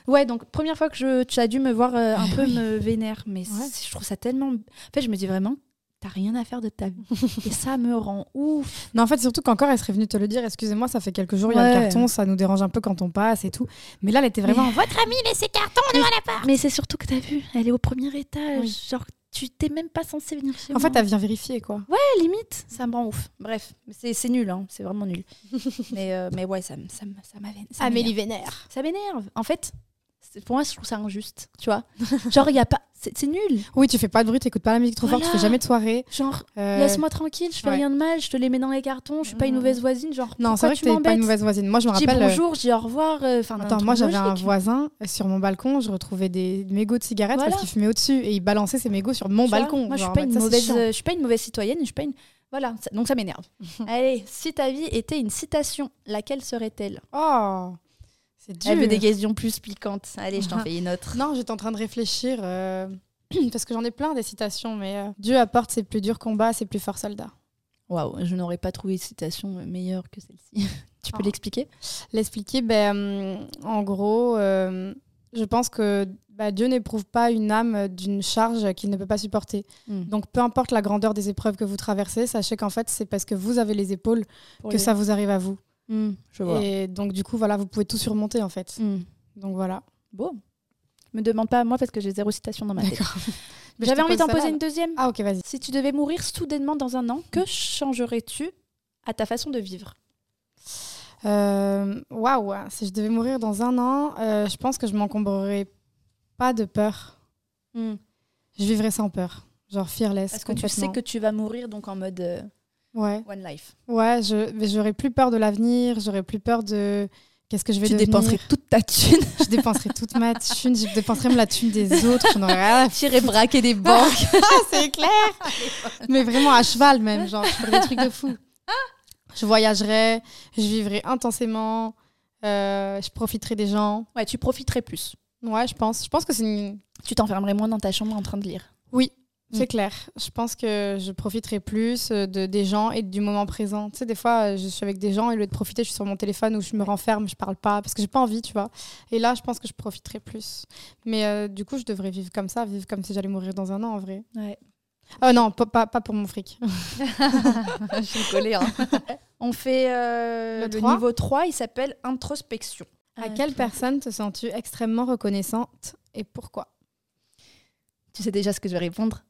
Ouais, donc première fois que je, tu as dû me voir euh, un Ah peu me vénère, mais Ouais. je trouve ça tellement. En fait, je me dis vraiment, t'as rien à faire de ta vie. Et ça me rend ouf. Non, en fait, surtout qu'encore, elle serait venue te le dire. Excusez-moi, ça fait quelques jours, il y a le carton, ça nous dérange un peu quand on passe et tout. Mais là, elle était vraiment. Votre amie, laissez carton devant la porte. Mais c'est surtout que t'as vu, elle est au premier étage. Oui. Genre, tu t'es même pas censé venir chez En moi. fait, elle vient vérifier, quoi. Ouais, limite, ça me rend ouf. Bref, c'est nul, hein, c'est vraiment nul. mais, euh, mais ouais, ça, ça, ça m'énerve. Vénère. Ça m'énerve. En fait, pour moi, je trouve ça injuste, tu vois. Genre, il y a pas. C'est nul. Oui, tu fais pas de bruit, t'écoutes pas la musique trop fort, tu Voilà. fais jamais de soirée. Genre, Euh, laisse-moi tranquille, je fais ouais. rien de mal, je te les mets dans les cartons, je suis pas une Mm. mauvaise voisine. Genre, Non, c'est vrai que t'es pas une mauvaise voisine. Moi, je me Je dis rappelle. euh, bonjour, je dis au revoir. euh, Attends, moi j'avais un voisin sur mon balcon, je retrouvais des mégots de cigarettes Voilà. parce qu'il fumait au-dessus et il balançait ses mégots sur mon Tu vois, balcon. Moi, je suis pas une mauvaise, euh, je suis pas une mauvaise citoyenne. Je suis pas une. Voilà, donc ça m'énerve. Allez, si ta vie était une citation, laquelle serait-elle? Oh, dur. Elle veut des questions plus piquantes. Allez, je t'en fais une autre. Non, j'étais en train de réfléchir euh, parce que j'en ai plein des citations, mais euh, Dieu apporte ses plus durs combats, ses plus forts soldats. Waouh, je n'aurais pas trouvé de citation meilleure que celle-ci. tu peux Oh. l'expliquer? L'expliquer, ben, hum, en gros, euh, je pense que bah, Dieu n'éprouve pas une âme d'une charge qu'il ne peut pas supporter. Hmm. Donc, peu importe la grandeur des épreuves que vous traversez, sachez qu'en fait, c'est parce que vous avez les épaules que ça vous arrive à vous. Hmm, je vois. Et donc, du coup, voilà, vous pouvez tout surmonter, en fait. Hmm. Donc, voilà. Bon. Me demande pas à moi parce que j'ai zéro citation dans ma tête. J'avais envie d'en poser une deuxième. Ah, ok, vas-y. Si tu devais mourir soudainement dans un an, que changerais-tu à ta façon de vivre? Euh, Waouh, si je devais mourir dans un an, euh, je pense que je m'encombrerais pas de peur. Hmm. Je vivrais sans peur. Genre fearless. Parce que tu sais que tu vas mourir donc en mode euh, Ouais, one life. ouais, je j'aurais plus peur de l'avenir, j'aurais plus peur de qu'est-ce que je vais Tu devenir. dépenserais toute ta thune. Je dépenserais toute ma thune, je dépenserais même la thune des autres, j'en aurais rien à J'irais braquer des banques. C'est clair Mais vraiment à cheval même, genre je ferais des trucs de fou. Je voyagerais, je vivrais intensément, euh, je profiterais des gens. ouais, tu profiterais plus. Ouais, je pense. Je pense que c'est une... Tu t'enfermerais moins dans ta chambre en train de lire. Oui, c'est Mm. clair. Je pense que je profiterai plus euh, de, des gens et du moment présent. Tu sais, des fois, euh, je suis avec des gens et au lieu de profiter, je suis sur mon téléphone ou je me renferme, je parle pas parce que j'ai pas envie, tu vois. Et là, je pense que je profiterai plus. Mais euh, du coup, je devrais vivre comme ça, vivre comme si j'allais mourir dans un an en vrai. Ouais. Oh non, pas, pas, pas pour mon fric. Je suis collée. hein. On fait euh, Le niveau 3, il s'appelle introspection. À quelle personne te sens-tu extrêmement reconnaissante et pourquoi? Tu sais déjà ce que je vais répondre?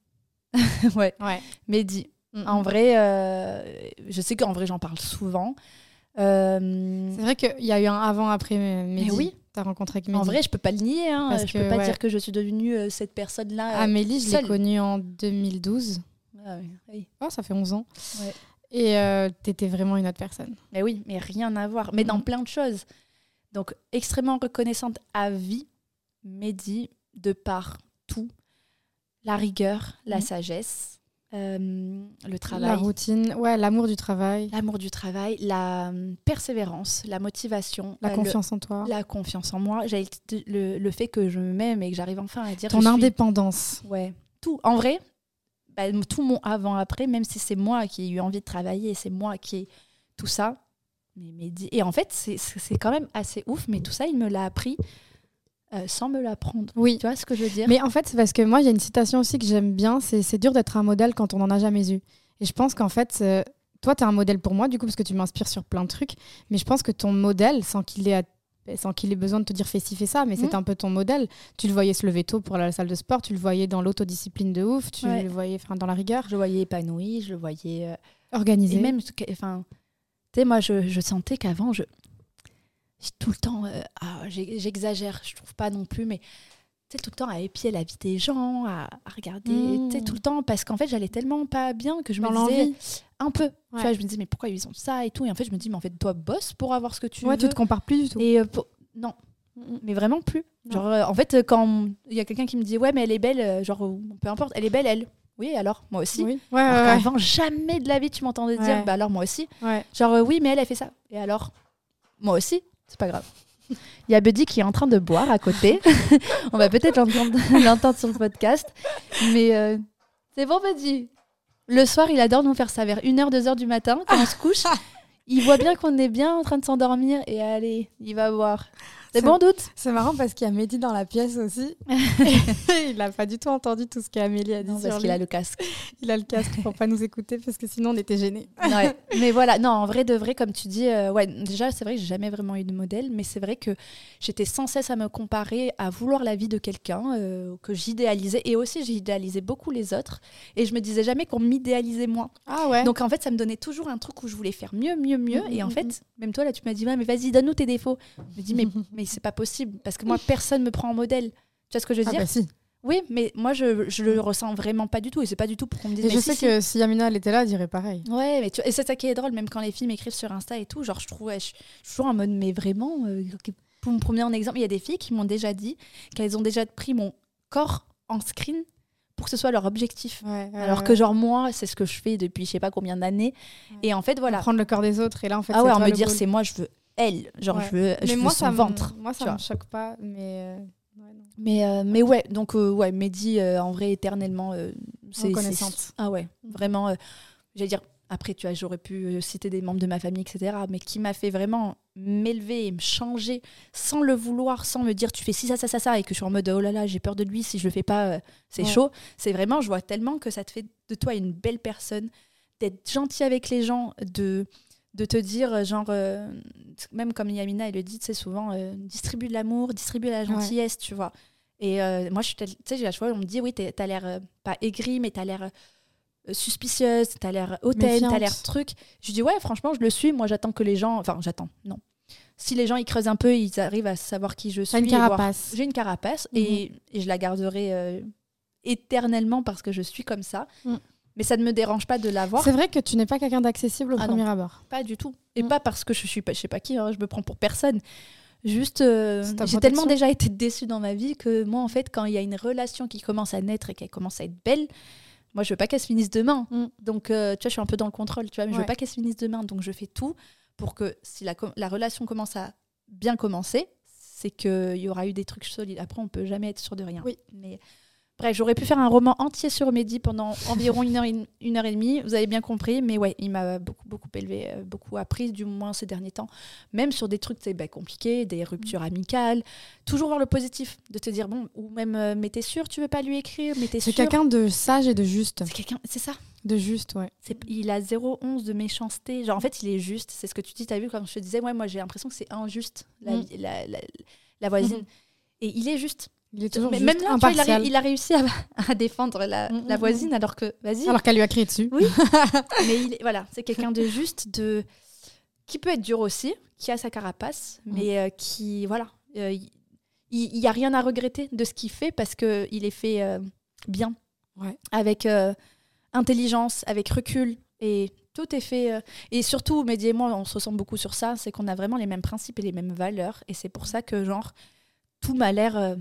Ouais. Ouais. Mehdi. En vrai, euh, je sais qu'en vrai, j'en parle souvent. Euh, C'est vrai qu'il y a eu un avant-après Mehdi. oui. T'as rencontré avec Mehdi. en vrai, je peux pas le nier. Hein. Parce je que, peux pas ouais. dire que je suis devenue euh, cette personne-là. euh, Amélie, je l'ai connue en 2012. ah oui, oui. Oh, ça fait 11 ans. Ouais. Et euh, t'étais vraiment une autre personne. Mais oui, mais rien à voir. Mais dans Mhm. plein de choses. Donc, extrêmement reconnaissante à vie, Mehdi, de par tout. La rigueur, la Mhm. sagesse, euh, le La travail, routine, ouais, l'amour du travail, l'amour du travail, la euh, persévérance, la motivation, la euh, le- confiance en toi, la confiance en moi, le, le fait que je m'aime et que j'arrive enfin à dire ton suis- indépendance. Ouais, tout. En vrai, bah, tout mon avant-après, même si c'est moi qui ai eu envie de travailler, c'est moi qui ai tout ça. Mais, mais di- et en fait, c'est quand même assez ouf, mais tout ça, il me l'a appris euh, sans me l'apprendre. Oui. Tu vois ce que je veux dire? Mais en fait, c'est parce que moi, il y a une citation aussi que j'aime bien, c'est c'est dur d'être un modèle quand on n'en a jamais eu. Et je pense qu'en fait, euh, toi, tu es un modèle pour moi, du coup, parce que tu m'inspires sur plein de trucs. Mais je pense que ton modèle, sans qu'il ait, à- sans qu'il ait besoin de te dire fais ci, fais ça, mais c'est Mhm. un peu ton modèle. Tu le voyais se lever tôt pour aller à la salle de sport, tu le voyais dans l'autodiscipline de ouf, tu Ouais. le voyais dans la rigueur, Je le voyais épanoui, je le voyais. euh, organisé. et même, enfin, tu sais, moi, je, je sentais qu'avant, je. Tout le temps. euh, ah, J'exagère, je trouve pas non plus, mais. Tu sais, tout le temps à épier la vie des gens, à, à regarder, Mmh. tu sais, tout le temps, parce qu'en fait, j'allais tellement pas bien que je dans me disais, un peu. Tu vois, je me disais, mais pourquoi ils ont ça et tout. Et en fait, je me dis, mais en fait, toi, bosse pour avoir ce que tu Ouais, veux. tu te compares plus du tout. Et euh, pour- non, mais vraiment plus. Non. Genre, euh, en fait, quand il y a quelqu'un qui me dit, ouais, mais elle est belle, genre, peu importe, elle est belle, elle. Oui, alors, moi aussi. Oui. Ouais, qu'avant, jamais de la vie, tu m'entendais dire, bah alors, moi aussi. Genre, oui, mais elle, elle fait ça. Et alors, moi aussi, c'est pas grave. Il y a Buddy qui est en train de boire à côté. On va peut-être l'entendre sur le podcast. Mais euh, c'est bon, Buddy. Le soir, il adore nous faire ça vers 1h, 2h du matin, quand on se couche. Il voit bien qu'on est bien en train de s'endormir. Et allez, il va boire. C'est bon doute C'est marrant parce qu'il y a Mehdi dans la pièce aussi. il n'a pas du tout entendu tout ce qu'Amélie a dit Non, sur parce qu'il a le casque. Il a le casque pour pas nous écouter parce que sinon on était gênés. Ouais. Mais voilà, non, en vrai de vrai, comme tu dis, euh, ouais, déjà, c'est vrai que j'ai jamais vraiment eu de modèle, mais c'est vrai que j'étais sans cesse à me comparer, à vouloir la vie de quelqu'un euh, que j'idéalisais, et aussi j'idéalisais beaucoup les autres, et je me disais jamais qu'on m'idéalisait moins. Ah ouais Donc en fait, ça me donnait toujours un truc où je voulais faire mieux, mieux, mieux, et en mhm, fait, même toi là, tu m'as dit, ouais, mais vas-y, donne-nous tes défauts. Je me dis, mais, mais c'est pas possible, parce que moi, personne me prend en modèle. Tu vois ce que je veux Ah dire bah si. Oui, mais moi, je, je le ressens vraiment pas du tout, et c'est pas du tout pour qu'on me dise, Et je sais si. que si Yamina elle était là, elle dirait pareil. Ouais, mais tu... et c'est ça qui est drôle, même quand les filles m'écrivent sur Insta et tout, genre je trouve, je suis toujours en mode, mais vraiment, euh, pour me promener en exemple, il y a des filles qui m'ont déjà dit qu'elles ont déjà pris mon corps en screen pour que ce soit leur objectif. Ouais, Alors que genre moi, c'est ce que je fais depuis je sais pas combien d'années. Et en fait, voilà. prendre le corps des autres et là en fait. ah ouais, toi me dire c'est moi, je veux elle, genre Ouais. je veux, je Mais veux moi son ça me- ventre. Moi ça me choque pas, mais. euh, ouais, non. Mais, euh, mais ouais, donc euh, ouais, Mehdi, euh, en vrai, éternellement, euh, c'est Reconnaissante. c'est- Ah ouais, vraiment, euh, j'allais dire, après, tu vois, j'aurais pu citer des membres de ma famille, etc., mais qui m'a fait vraiment m'élever et me changer sans le vouloir, sans me dire, tu fais ci, ça, ça, ça, ça, et que je suis en mode, oh là là, j'ai peur de lui, si je le fais pas, euh, c'est Ouais. chaud. C'est vraiment, je vois tellement que ça te fait de toi une belle personne, d'être gentil avec les gens, de de te dire euh, genre euh, même comme Yamina elle le dit tu sais souvent euh, distribue de l'amour distribue la gentillesse tu vois et euh, moi, je suis tel- tu sais, chaque fois, on me dit, oui, t'as l'air pas aigrie, mais t'as l'air suspicieuse, t'as l'air hautaine, t'as l'air truc. Je dis, ouais, franchement, je le suis. Moi, j'attends que les gens. Enfin, j'attends, non. Si les gens, ils creusent un peu, ils arrivent à savoir qui je suis. T'as une carapace. J'ai une carapace et, et je la garderai éternellement parce que je suis comme ça. Mm. Mais ça ne me dérange pas de l'avoir. C'est vrai que tu n'es pas quelqu'un d'accessible au Ah premier abord. Pas du tout. Et pas parce que je suis pas, je sais pas qui, hein, je me prends pour personne. Juste, euh, j'ai tellement déjà été déçue dans ma vie que moi, en fait, quand il y a une relation qui commence à naître et qu'elle commence à être belle, moi, je veux pas qu'elle se finisse demain. Mm. Donc, euh, tu vois, je suis un peu dans le contrôle, tu vois, mais je Ouais. veux pas qu'elle se finisse demain. Donc, je fais tout pour que si la relation commence à bien commencer, c'est qu'il y aura eu des trucs solides. Après, on peut jamais être sûr de rien. Oui. Mais bref, j'aurais pu faire un roman entier sur Mehdi pendant environ une heure, et- une heure et demie. Vous avez bien compris. Mais ouais, il m'a beaucoup, beaucoup élevé, euh, beaucoup appris, du moins ces derniers temps. Même sur des trucs bah, compliqués, des ruptures amicales. Toujours voir le positif. De te dire, bon, ou même, euh, mais t'es sûr, tu veux pas lui écrire Mais t'es C'est sûr. quelqu'un de sage et de juste. C'est quelqu'un, c'est ça. De juste, ouais. C'est- il a 0,11 de méchanceté. Genre, en fait, il est juste. C'est ce que tu dis. T'as vu quand je te disais, ouais, moi, j'ai l'impression que c'est injuste, la, Mm. la, la- la voisine. Mhm. Et il est juste. Il est toujours Mais juste, même là, vois, il, a, il a réussi à, à défendre la, Mm, la mm, voisine, alors que, vas-y. Alors qu'elle lui a crié dessus. Oui. mais il voilà, c'est quelqu'un de juste, de qui peut être dur aussi, qui a sa carapace, Mm. mais euh, qui, voilà, euh, il n'y a rien à regretter de ce qu'il fait parce qu'il est fait euh, bien, Ouais. avec intelligence, avec recul, et tout est fait. et surtout, Mehdi et moi, on se ressemble beaucoup sur ça, c'est qu'on a vraiment les mêmes principes et les mêmes valeurs, et c'est pour ça que, genre, tout m'a l'air.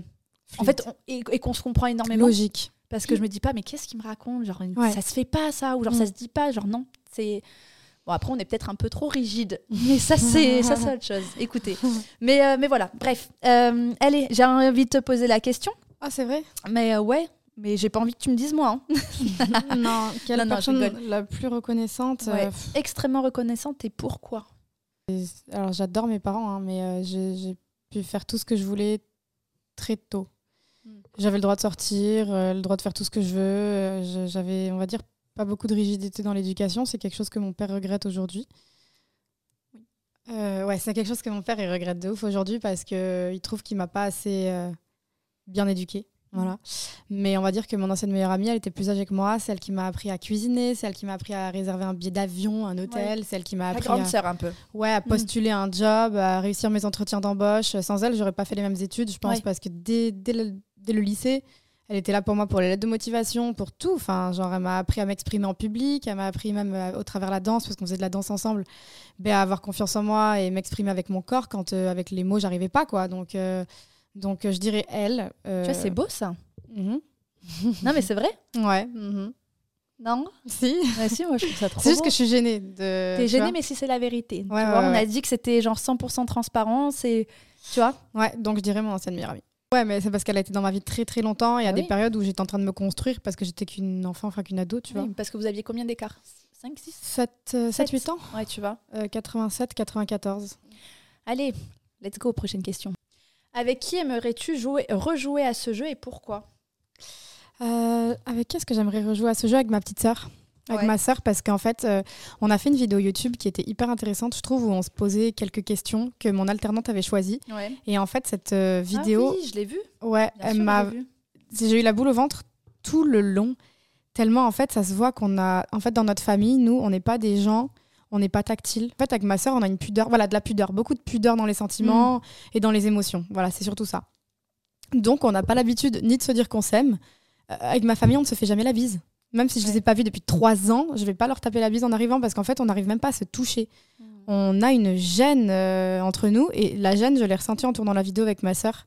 En fait, on- et, et qu'on se comprend énormément. logique. Parce que je me dis pas, mais qu'est-ce qu'il me raconte? Genre, Ouais. ça se fait pas ça, ou genre Mm. ça se dit pas, genre non. C'est bon. Après, on est peut-être un peu trop rigide, mais ça c'est ça c'est autre chose. Écoutez, mais euh, mais voilà. Bref, Euh, allez, j'ai envie de te poser la question, Ah, c'est vrai? Mais euh, ouais, mais j'ai pas envie que tu me dises moi. hein. Non, quelle Non, non, personne la plus reconnaissante Ouais. Extrêmement reconnaissante et pourquoi? Alors, j'adore mes parents, hein, mais j'ai pu faire tout ce que je voulais très tôt. J'avais le droit de sortir, euh, le droit de faire tout ce que je veux. euh, J'avais, on va dire, pas beaucoup de rigidité dans l'éducation. C'est quelque chose que mon père regrette aujourd'hui. Euh, ouais, c'est quelque chose que mon père il regrette de ouf aujourd'hui parce qu'il trouve qu'il m'a pas assez euh, bien éduquée. Voilà. Mais on va dire que mon ancienne meilleure amie, elle était plus âgée que moi, celle qui m'a appris à cuisiner, celle qui m'a appris à réserver un billet d'avion, un hôtel, celle qui m'a La appris grande à... sœur un peu. Ouais, à Mm. postuler un job, à réussir mes entretiens d'embauche. Sans elle, j'aurais pas fait les mêmes études, je pense, Ouais. parce que dès, dès, le, dès le lycée, elle était là pour moi pour les lettres de motivation, pour tout. Enfin, genre, elle m'a appris à m'exprimer en public, elle m'a appris même euh, au travers de la danse, parce qu'on faisait de la danse ensemble, ben, à avoir confiance en moi et m'exprimer avec mon corps quand euh, avec les mots, j'arrivais pas, quoi. Donc, euh, donc je dirais elle. Tu vois, c'est beau ça. mhm. non, mais c'est vrai. Ouais. mhm. Non? Si. Ouais, si, moi je trouve ça trop C'est juste beau. que je suis gênée de. T'es gênée, mais si c'est la vérité. Tu Ouais, vois, on a dit que c'était genre 100% transparence et tu vois. Ouais, donc je dirais mon ancienne meilleure amie. Ouais, mais c'est parce qu'elle a été dans ma vie très très longtemps. Il y a Ah des oui. période où j'étais en train de me construire parce que j'étais qu'une enfant, enfin qu'une ado, tu vois. Oui, parce que vous aviez combien d'écart? 5, 6 7, euh, 7, 8 ans Ouais, tu vois. Euh, 87, 94. Allez, let's go, prochaine question. Avec qui aimerais-tu jouer, rejouer à ce jeu et pourquoi? Euh, avec qui est-ce que j'aimerais rejouer à ce jeu Avec ma petite sœur? Avec Ouais. ma sœur, parce qu'en fait, euh, on a fait une vidéo YouTube qui était hyper intéressante, je trouve, où on se posait quelques questions que mon alternante avait choisies. Ouais. Et en fait, cette euh, vidéo, Ah oui, je l'ai vu. ouais, Bien elle m'a j'ai eu la boule au ventre tout le long. Tellement, en fait, ça se voit qu'on a. En fait, dans notre famille, nous, on n'est pas des gens. On n'est pas tactile. En fait, avec ma sœur, on a une pudeur. Voilà, de la pudeur. Beaucoup de pudeur dans les sentiments et dans les émotions. Voilà, c'est surtout ça. Donc, on n'a pas l'habitude ni de se dire qu'on s'aime. Euh, avec ma famille, on ne se fait jamais la bise. Même si je ne les ai pas vus depuis trois ans, je vais pas leur taper la bise en arrivant parce qu'en fait, on n'arrive même pas à se toucher. On a une gêne euh, entre nous et la gêne, je l'ai ressentie en tournant la vidéo avec ma sœur.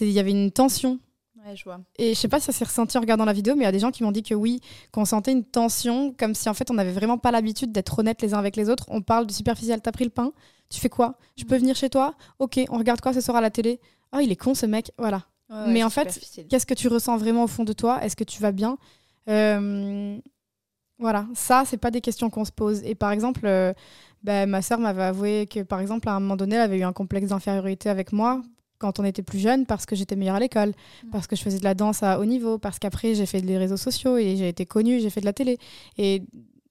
Il y avait une tension Ouais, je vois. et je sais pas si ça s'est ressenti en regardant la vidéo, mais il y a des gens qui m'ont dit que oui, qu'on sentait une tension, comme si en fait on n'avait vraiment pas l'habitude d'être honnête les uns avec les autres. On parle du superficiel. T'as pris le pain Tu fais quoi? Je peux venir chez toi? Ok, on regarde quoi ce soir à la télé? Oh, il est con ce mec. Voilà. Mais en fait, Qu'est-ce que tu ressens vraiment au fond de toi? Est-ce que tu vas bien? Voilà, ça, c'est pas des questions qu'on se pose. Et par exemple, euh, ben, ma sœur m'avait avoué que, par exemple, à un moment donné, elle avait eu un complexe d'infériorité avec moi quand on était plus jeune parce que j'étais meilleure à l'école, parce que je faisais de la danse à haut niveau, parce qu'après j'ai fait des réseaux sociaux et j'ai été connue, j'ai fait de la télé. Et,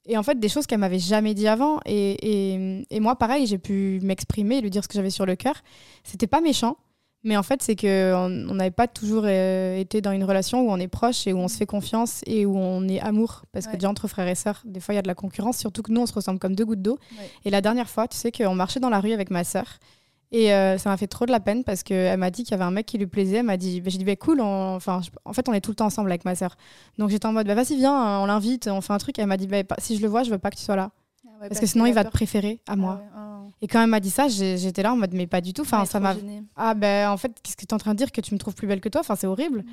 et en fait, des choses qu'elle m'avait jamais dit avant. Et, et, et moi, pareil, j'ai pu m'exprimer, lui dire ce que j'avais sur le cœur. C'était pas méchant. Mais en fait, c'est que on on n'avait pas toujours euh, été dans une relation où on est proche et où on se fait confiance et où on est amour. Parce que déjà, entre frères et sœurs, des fois, il y a de la concurrence, surtout que nous, on se ressemble comme deux gouttes d'eau. Ouais. Et la dernière fois, tu sais qu'on marchait dans la rue avec ma sœur. Et euh, ça m'a fait trop de la peine parce qu'elle m'a dit qu'il y avait un mec qui lui plaisait. Elle m'a dit, bah, j'ai dit, bah, cool, on- enfin, je- en fait, on est tout le temps ensemble avec ma sœur. Donc j'étais en mode, bah, vas-y, viens, on l'invite, on fait un truc. Elle m'a dit, bah, si je le vois, je veux pas que tu sois là. Parce que sinon, il va te préférer à moi. Et quand elle m'a dit ça, j'étais là en mode, mais pas du tout. Enfin, ça m'a ah ben en fait, qu'est-ce que tu es en train de dire que tu me trouves plus belle que toi? Enfin, c'est horrible.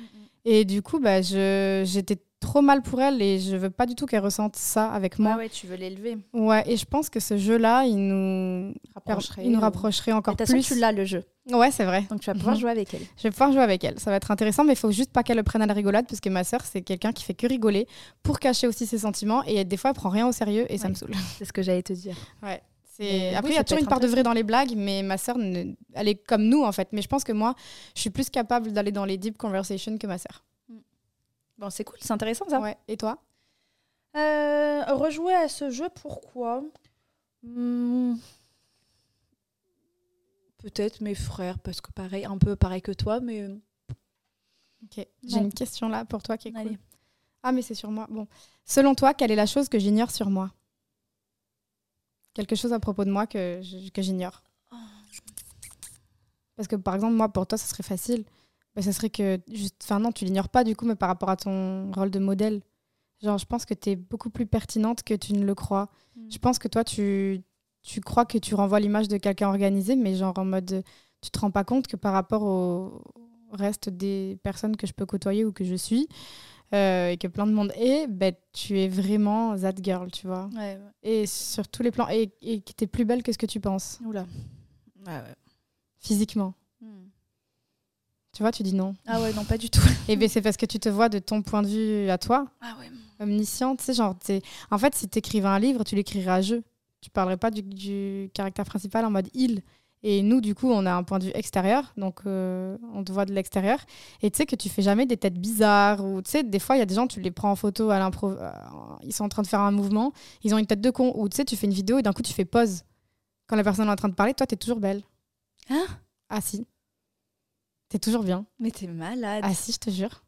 Et du coup, bah, je j'étais trop mal pour elle et je veux pas du tout qu'elle ressente ça avec moi. Moi, ouais, tu veux l'élever. Ouais, et je pense que ce jeu-là, il nous Rapprocherait, il nous ou- rapprocherait De encore façon, plus. tu l'as le jeu. Ouais, c'est vrai. Donc tu vas pouvoir Mhm. jouer avec elle. Je vais pouvoir jouer avec elle. Ça va être intéressant, mais il faut juste pas qu'elle le prenne à la rigolade parce que ma sœur, c'est quelqu'un qui fait que rigoler pour cacher aussi ses sentiments et des fois, elle prend rien au sérieux et ça me saule. C'est ce que j'allais te dire. Ouais. Oui, Après, il y a toujours une part de vrai dans les blagues, mais ma sœur, elle est comme nous en fait. Mais je pense que moi, je suis plus capable d'aller dans les deep conversations que ma sœur. Bon, c'est cool, c'est intéressant ça. Ouais. Et toi? Euh, rejouer à ce jeu, pourquoi? Hmm. Peut-être mes frères, parce que pareil, un peu pareil que toi, mais Ok. J'ai une question là pour toi qui est cool. Allez. Ah, mais c'est sur moi. Bon. Selon toi, quelle est la chose que j'ignore sur moi? Quelque chose à propos de moi que, j'ignore. Parce que par exemple, moi, pour toi, ça serait facile. Bah, ça serait que. Juste... Enfin, non, tu l'ignores pas du coup, mais par rapport à ton rôle de modèle. Genre, je pense que tu es beaucoup plus pertinente que tu ne le crois. Mm. Je pense que toi, tu, tu crois que tu renvoies l'image de quelqu'un organisé, mais genre en mode. Tu te rends pas compte que par rapport au reste des personnes que je peux côtoyer ou que je suis, euh, et que plein de monde est, ben, tu es vraiment that girl, tu vois. Ouais, ouais. Et sur tous les plans. Et, et que tu es plus belle que ce que tu penses, Oula. Ah ouais. physiquement. Hmm. Tu vois, tu dis non. Ah ouais, non, pas du tout. Et ben, c'est parce que tu te vois de ton point de vue à toi, Ah ouais. omniscient. Tu sais, genre, t'es- en fait, si tu écrivais un livre, tu l'écrirais à jeu. Tu parlerais pas du, du caractère principal en mode il. Et nous, du coup, on a un point de vue extérieur, donc euh, on te voit de l'extérieur. Et tu sais que tu fais jamais des têtes bizarres, ou tu sais, des fois, il y a des gens, tu les prends en photo à l'impro, euh, ils sont en train de faire un mouvement, ils ont une tête de con, ou tu sais, tu fais une vidéo et d'un coup, tu fais pause. Quand la personne est en train de parler, toi, t'es toujours belle. Hein? Ah si. T'es toujours bien. Mais t'es malade. Ah si, je te jure.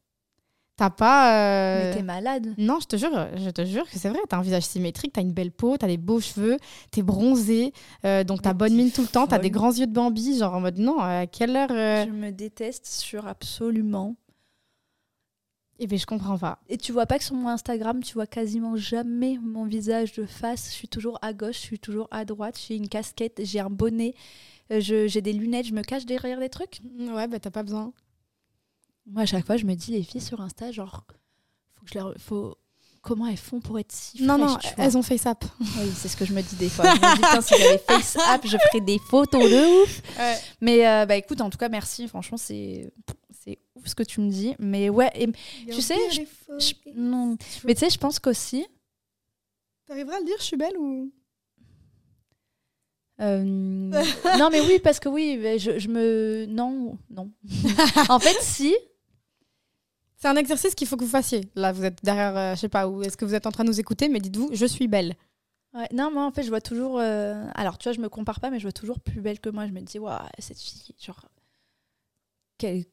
T'as pas. euh, Mais t'es malade. non, je te jure, je te jure que c'est vrai. T'as un visage symétrique, t'as une belle peau, t'as des beaux cheveux, t'es bronzé, euh, donc t'as bonne mine tout le temps, t'as des grands yeux de Bambi, genre en mode non, à quelle heure euh, Je me déteste sur absolument. Eh bien, je comprends pas. Et tu vois pas que sur mon Instagram, tu vois quasiment jamais mon visage de face. Je suis toujours à gauche, je suis toujours à droite. J'ai une casquette, j'ai un bonnet, j'ai des lunettes, je me cache derrière des trucs. Ouais, bah t'as pas besoin. Moi, à chaque fois, je me dis, les filles sur Insta, genre, faut que je leur. Faut... Comment elles font pour être si Non, non, fraîches, vois? elles ont fait ça. Oui, c'est ce que je me dis des fois. Je me dis, putain, si j'avais face app, je ferais des photos de ouf. Mais euh, bah écoute, en tout cas, merci. Franchement, c'est c'est ouf ce que tu me dis. Mais ouais, et- tu sais, je- je- non. Mais tu sais, je pense qu'aussi, T'arriveras à le dire, je suis belle ou? Euh, non, mais oui, parce que oui, je, je me. Non, non. en fait, si. C'est un exercice qu'il faut que vous fassiez. Là, vous êtes derrière, euh, je sais pas, où est-ce que vous êtes en train de nous écouter, mais dites-vous, je suis belle. Ouais, non, moi, en fait, je vois toujours. euh, Alors, tu vois, je me compare pas, mais je vois toujours plus belle que moi. Je me dis, waouh, cette fille, genre. quelle-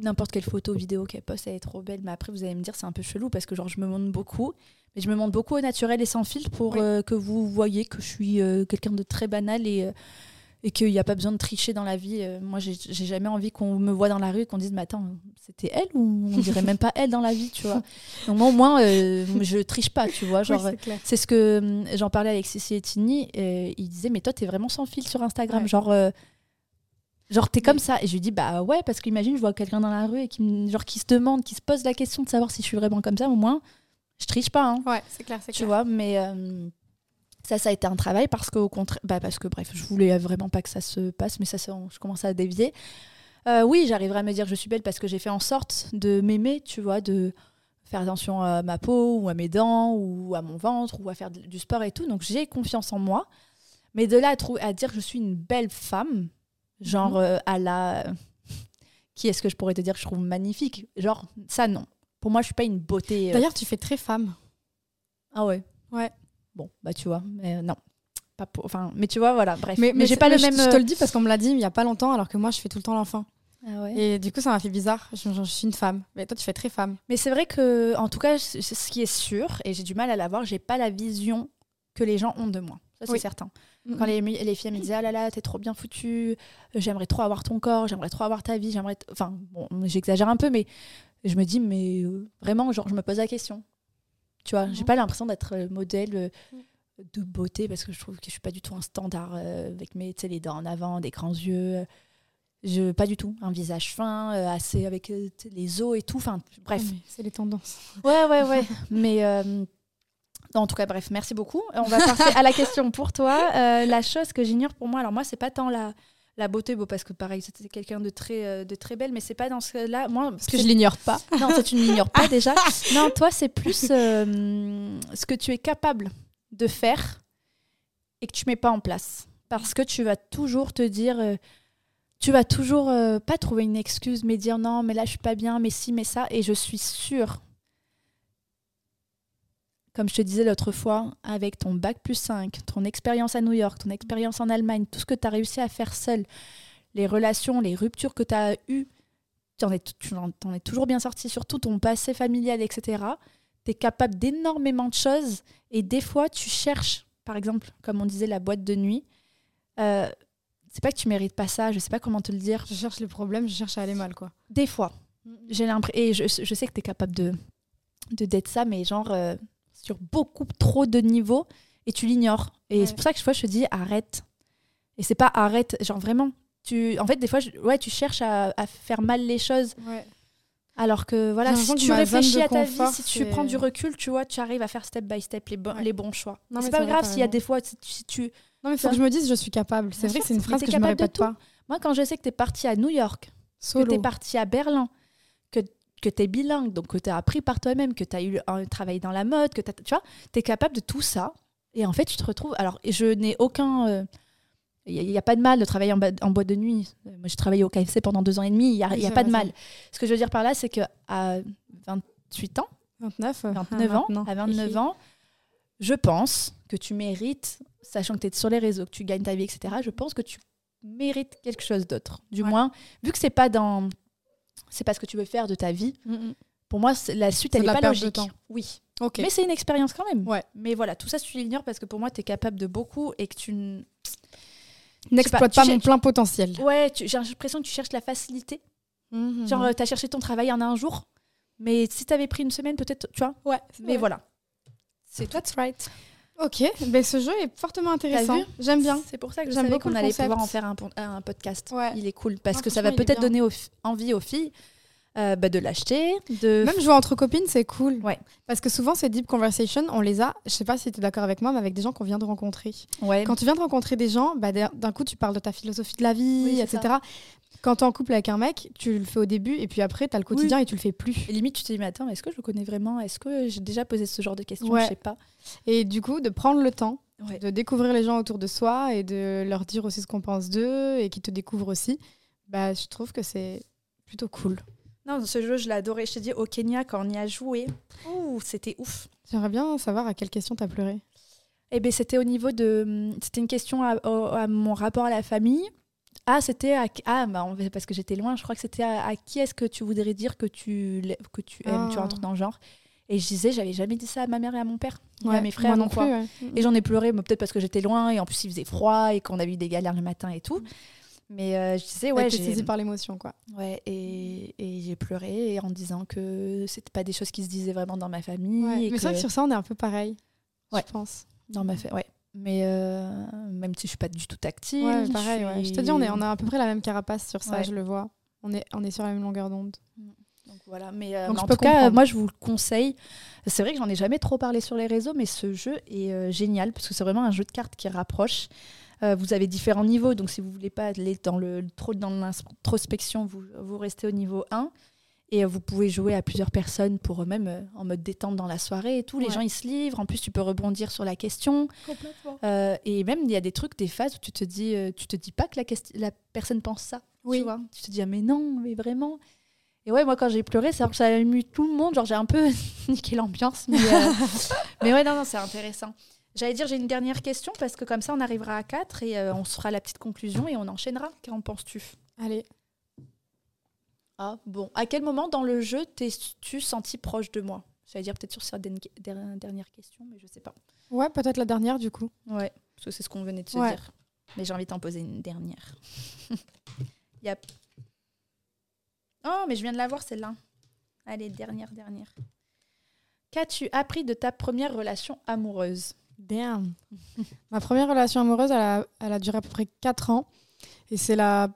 N'importe quelle photo, vidéo qu'elle poste, elle est trop belle. Mais après, vous allez me dire, c'est un peu chelou parce que, genre, je me montre beaucoup. Mais je me montre beaucoup au naturel et sans filtre pour Oui. euh, que vous voyez que je suis euh, quelqu'un de très banal et. euh, et qu'il n'y a pas besoin de tricher dans la vie. Moi, j'ai jamais envie qu'on me voit dans la rue et qu'on dise, mais attends, c'était elle ou on dirait même pas elle dans la vie, tu vois? Donc, moi, au moins, je triche pas, tu vois. Genre, Oui, c'est ce que j'en parlais avec Cécile et Tini. il disait, mais toi, t'es vraiment sans fil sur Instagram. Ouais. Genre, genre t'es comme ça. Et je lui dis, bah ouais, parce qu'imagine, je vois quelqu'un dans la rue et qui, me- genre, qui se demande, qui se pose la question de savoir si je suis vraiment comme ça. Au moins, je triche pas. hein, Ouais, c'est clair, c'est tu clair. vois, mais euh, ça, ça a été un travail parce qu'au contraire, bah, parce que bref, je voulais vraiment pas que ça se passe, mais ça, je commençais à dévier. Euh, oui, j'arriverai à me dire que je suis belle parce que j'ai fait en sorte de m'aimer, tu vois, de faire attention à ma peau ou à mes dents ou à mon ventre ou à faire du sport et tout. Donc j'ai confiance en moi. Mais de là à, à dire que je suis une belle femme, genre euh, à la... Qui est-ce que je pourrais te dire que je trouve magnifique? Genre, ça non. Pour moi, je suis pas une beauté... euh, D'ailleurs, tu fais très femme. ah ouais? Ouais. Bon, bah tu vois, mais euh, non. Pas pour... Enfin, mais tu vois, voilà, bref. Mais, mais, j'ai pas le même. Je te le dis parce qu'on me l'a dit il y a pas longtemps, alors que moi, je fais tout le temps l'enfant. ah ouais? Et du coup, ça m'a fait bizarre. Je, je suis une femme. Mais toi, tu fais très femme. Mais c'est vrai que, en tout cas, ce qui est sûr, et j'ai du mal à l'avoir, j'ai pas la vision que les gens ont de moi. Ça, c'est Oui. certain. Quand les, filles me disaient, ah là là, t'es trop bien foutu, j'aimerais trop avoir ton corps, j'aimerais trop avoir ta vie, j'aimerais. Enfin, bon, j'exagère un peu, mais je me dis, mais euh, vraiment, genre, je me pose la question. Tu vois, j'ai Mhm. pas l'impression d'être euh, modèle euh, de beauté parce que je trouve que je suis pas du tout un standard euh, avec mes, les dents en avant, des grands yeux. Je, pas du tout. Un visage fin, assez avec les os et tout. Enfin, bref. C'est les tendances. Ouais, ouais, ouais. Mais en tout cas, bref, merci beaucoup. On va passer à la question pour toi. Euh, la chose que j'ignore pour moi, alors moi, c'est pas tant la, la beauté, bon, parce que pareil, c'était quelqu'un de très, euh, de très belle, mais c'est pas dans ce là Moi, Parce que je l'ignore pas. non, ça, tu ne l'ignores pas déjà. Non, toi, c'est plus euh, ce que tu es capable de faire et que tu mets pas en place. Parce que tu vas toujours te dire. tu vas toujours pas trouver une excuse, mais dire non, mais là, je suis pas bien, mais si, mais ça. Et je suis sûre, comme je te disais l'autre fois, avec ton bac plus 5, ton expérience à New York, ton expérience en Allemagne, tout ce que tu as réussi à faire seul, les relations, les ruptures que tu as eues, tu en es, tu en- t'en es toujours bien sorti, surtout ton passé familial, etc. Tu es capable d'énormément de choses et des fois, tu cherches, par exemple, comme on disait, la boîte de nuit. Euh, c'est pas que tu mérites pas ça, je sais pas comment te le dire. Je cherche les problèmes, je cherche à aller mal, quoi. Des fois, j'ai l'impression. Et je, je sais que tu es capable de de d'être ça, mais genre euh, sur beaucoup trop de niveaux et tu l'ignores. Et Ouais. c'est pour ça que fois je te dis arrête. Et c'est pas arrête, genre vraiment. Tu, en fait, des fois, je- ouais, tu cherches à, à faire mal les choses, Ouais. alors que voilà, si tu réfléchis à ta confort, vie, si tu prends du recul, tu vois, tu arrives à faire step by step les, Ouais. les bons choix. Non, c'est pas grave s'il y a des fois, si tu, si tu- Non, mais il faut que je me dise, je suis capable. C'est vrai que c'est une phrase que je me capable de répète pas. Moi, quand je sais que tu es parti à New York, que tu es parti à Berlin, que, tu es bilingue, donc que tu as appris par toi-même, que tu as eu un travail dans la mode, que tu vois, tu es capable de tout ça. Et en fait, tu te retrouves. Alors, je n'ai aucun. Il n'y a, pas de mal de travailler en, en boîte de nuit. Euh, Moi, j'ai travaillé au KFC pendant deux ans et demi. Il n'y a, y a pas de mal. Ce que je veux dire par là, c'est qu'à 28 ans, 29, euh, 29 ah, ans, à 29 ans, je pense que tu mérites, sachant que tu es sur les réseaux, que tu gagnes ta vie, etc., je pense que tu mérites quelque chose d'autre. Du Ouais. moins, vu que c'est pas dans. C'est pas ce que tu veux faire de ta vie. Mm, mm. Pour moi, c'est- la suite, elle n'est pas de logique. temps. Oui. Mais c'est une expérience quand même. Ouais. Mais voilà, tout ça, tu l'ignores parce que pour moi, tu es capable de beaucoup et que tu. n- N'exploite tu pas mon plein potentiel. Ouais, j'ai l'impression que tu cherches la facilité. Mhm. Genre, tu as cherché ton travail en un jour. Mais si tu avais pris une semaine, peut-être, tu vois. ouais. Mais voilà. C'est That's right. Ok, ben ce jeu est fortement intéressant. J'aime bien. C'est pour ça que je J'aime beaucoup qu'on allait pouvoir en faire un, un podcast. Ouais. Il est cool parce que ça va peut-être donner envie aux filles euh, bah, de l'acheter, de Même jouer entre copines, c'est cool. Ouais. Parce que souvent, ces deep conversations, on les a, je sais pas si tu es d'accord avec moi, mais avec des gens qu'on vient de rencontrer. ouais. Quand tu viens de rencontrer des gens, bah, d'un coup, tu parles de ta philosophie de la vie, Oui, etc. Quand tu es en couple avec un mec, tu le fais au début et puis après, tu as le quotidien et tu le fais plus. Et limite, tu te dis, mais attends, est-ce que je le connais vraiment? Est-ce que j'ai déjà posé ce genre de questions? Ouais. Je sais pas. Et du coup, de prendre le temps Ouais. de découvrir les gens autour de soi et de leur dire aussi ce qu'on pense d'eux et qu'ils te découvrent aussi, bah, je trouve que c'est plutôt cool. Non, ce jeu, je adoré. Je t'ai dit, au Kenya, quand on y a joué, ouh, c'était ouf. J'aimerais bien savoir à quelle question t'as pleuré. Eh ben, c'était au niveau de. C'était une question à, mon rapport à la famille. Ah, c'était à. Ah, bah, parce que j'étais loin, je crois que c'était à, à qui est-ce que tu voudrais dire que tu, que tu aimes, tu Ah. rentres dans le genre. Et je disais, j'avais jamais dit ça à ma mère et à mon père, à mes frères non quoi. plus. ouais. Et j'en ai pleuré, mais peut-être parce que j'étais loin et en plus il faisait froid et qu'on avait eu des galères le matin et tout. Mais euh, je disais, Ouais, ouais, t'es j'ai- saisi par l'émotion, quoi. Ouais, et, et j'ai pleuré et en disant que c'était pas des choses qui se disaient vraiment dans ma famille. Ouais, et Mais c'est vrai que- sur ça, on est un peu pareil. Ouais. Je pense. Dans ma fa- ouais. Mais euh, même si je suis pas du tout tactile. Ouais, je pareil. ouais. Je te dis, on, est, on a à peu près la même carapace sur ça, je le vois. On est, on est sur la même longueur d'onde. Donc voilà, mais, euh, Donc mais je en tout cas, comprendre. moi je vous le conseille. C'est vrai que j'en ai jamais trop parlé sur les réseaux, mais ce jeu est euh, génial parce que c'est vraiment un jeu de cartes qui rapproche. Euh, vous avez différents niveaux, donc si vous voulez pas aller dans le, trop dans l'introspection, vous, vous restez au niveau 1. Et euh, vous pouvez jouer à plusieurs personnes pour eux-mêmes euh, en mode détente dans la soirée et tout. Les gens ils se livrent. En plus, tu peux rebondir sur la question. Complètement. Euh, et même il y a des trucs, des phases où tu te dis, euh, tu te dis pas que la, personne pense ça. Oui. Tu vois Tu te dis ah mais non, mais vraiment. Et ouais, moi quand j'ai pleuré, c'est alors que ça a ému tout le monde. Genre j'ai un peu niqué l'ambiance, mais, mais ouais non non c'est intéressant. J'allais dire j'ai une dernière question parce que comme ça on arrivera à 4 et euh, on se fera la petite conclusion et on enchaînera. Qu'en penses-tu? Allez. Ah bon. À quel moment dans le jeu t'es-tu senti proche de moi? J'allais dire peut-être sur certaines der- dernières questions, mais je sais pas. Ouais, peut-être la dernière, du coup. Ouais, parce que c'est ce qu'on venait de se Ouais. dire. Mais j'ai envie de t'en poser une dernière. Yep. Oh, mais je viens de la voir celle-là. Allez, dernière, dernière. Qu'as-tu appris de ta première relation amoureuse? Damn. Ma première relation amoureuse, elle a, elle a duré à peu près 4 ans. Et c'est la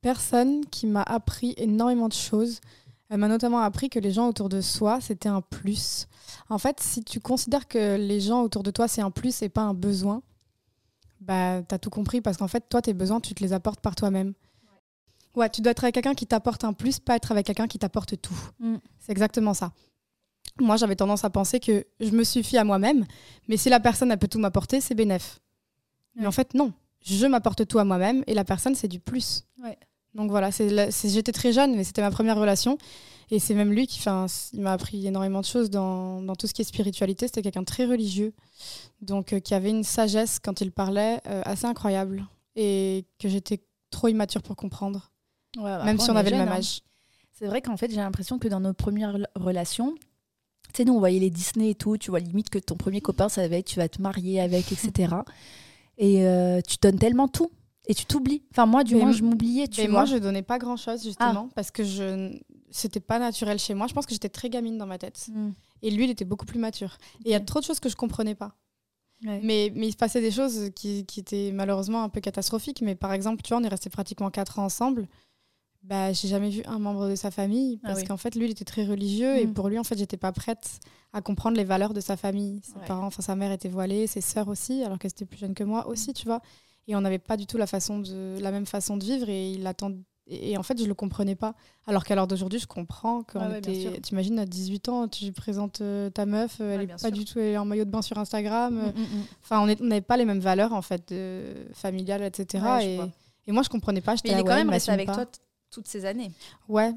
personne qui m'a appris énormément de choses. Elle m'a notamment appris que les gens autour de soi, c'était un plus. En fait, si tu considères que les gens autour de toi, c'est un plus et pas un besoin, bah, t'as tout compris parce qu'en fait, toi, tes besoins, tu te les apportes par toi-même. Ouais, tu dois être avec quelqu'un qui t'apporte un plus, pas être avec quelqu'un qui t'apporte tout. Mm. C'est exactement ça. Moi, j'avais tendance à penser que je me suffis à moi-même, mais si la personne, elle peut tout m'apporter, c'est bénéf. Mais en fait, non. Je m'apporte tout à moi-même et la personne, c'est du plus. Ouais. Donc voilà, j'étais très jeune, mais c'était ma première relation. Et c'est même lui qui il m'a appris énormément de choses dans, dans tout ce qui est spiritualité. C'était quelqu'un de très religieux, donc euh, qui avait une sagesse quand il parlait euh, assez incroyable et que j'étais trop immature pour comprendre, Ouais, bah, même si on avait le même hein. âge. C'est vrai qu'en fait, j'ai l'impression que dans nos premières rela- relations, tu sais, nous, on voyait les Disney et tout, tu vois limite que ton premier copain, ça va être tu vas te marier avec, etc. et euh, tu donnes tellement tout. Et tu t'oublies. Enfin, moi, du Mais moins, je m'oubliais, tu vois. moi, je donnais pas grand chose justement parce que je c'était pas naturel chez moi. Je pense que j'étais très gamine dans ma tête. Mm. Et lui, il était beaucoup plus mature. Et il y a trop de choses que je comprenais pas. Ouais. Mais, mais il se passait des choses qui, qui étaient malheureusement un peu catastrophiques. Mais par exemple, tu vois, on est resté pratiquement 4 ans ensemble. Bah, j'ai jamais vu un membre de sa famille Ah parce oui. qu'en fait, lui, il était très religieux et Mm. pour lui, en fait, j'étais pas prête à comprendre les valeurs de sa famille. Ses Ouais. parents, enfin, sa mère était voilée, ses sœurs aussi, alors qu'elle était plus jeune que moi aussi, tu vois. Et on n'avait pas du tout la, façon de, la même façon de vivre et il attend. Et et en fait, je le comprenais pas. Alors qu'à l'heure d'aujourd'hui, je comprends qu'on Ouais, ouais, était. T'imagines, à 18 ans, tu lui présentes euh, ta meuf, euh, elle Ouais, est pas sûr. du tout elle est en maillot de bain sur Instagram. euh, Mm, mm, mm. Enfin, on n'avait pas les mêmes valeurs, en fait, de, familiales, etc. Et, et moi, je comprenais pas. Mais il est quand même resté avec pas. toi toutes ces années. Ouais,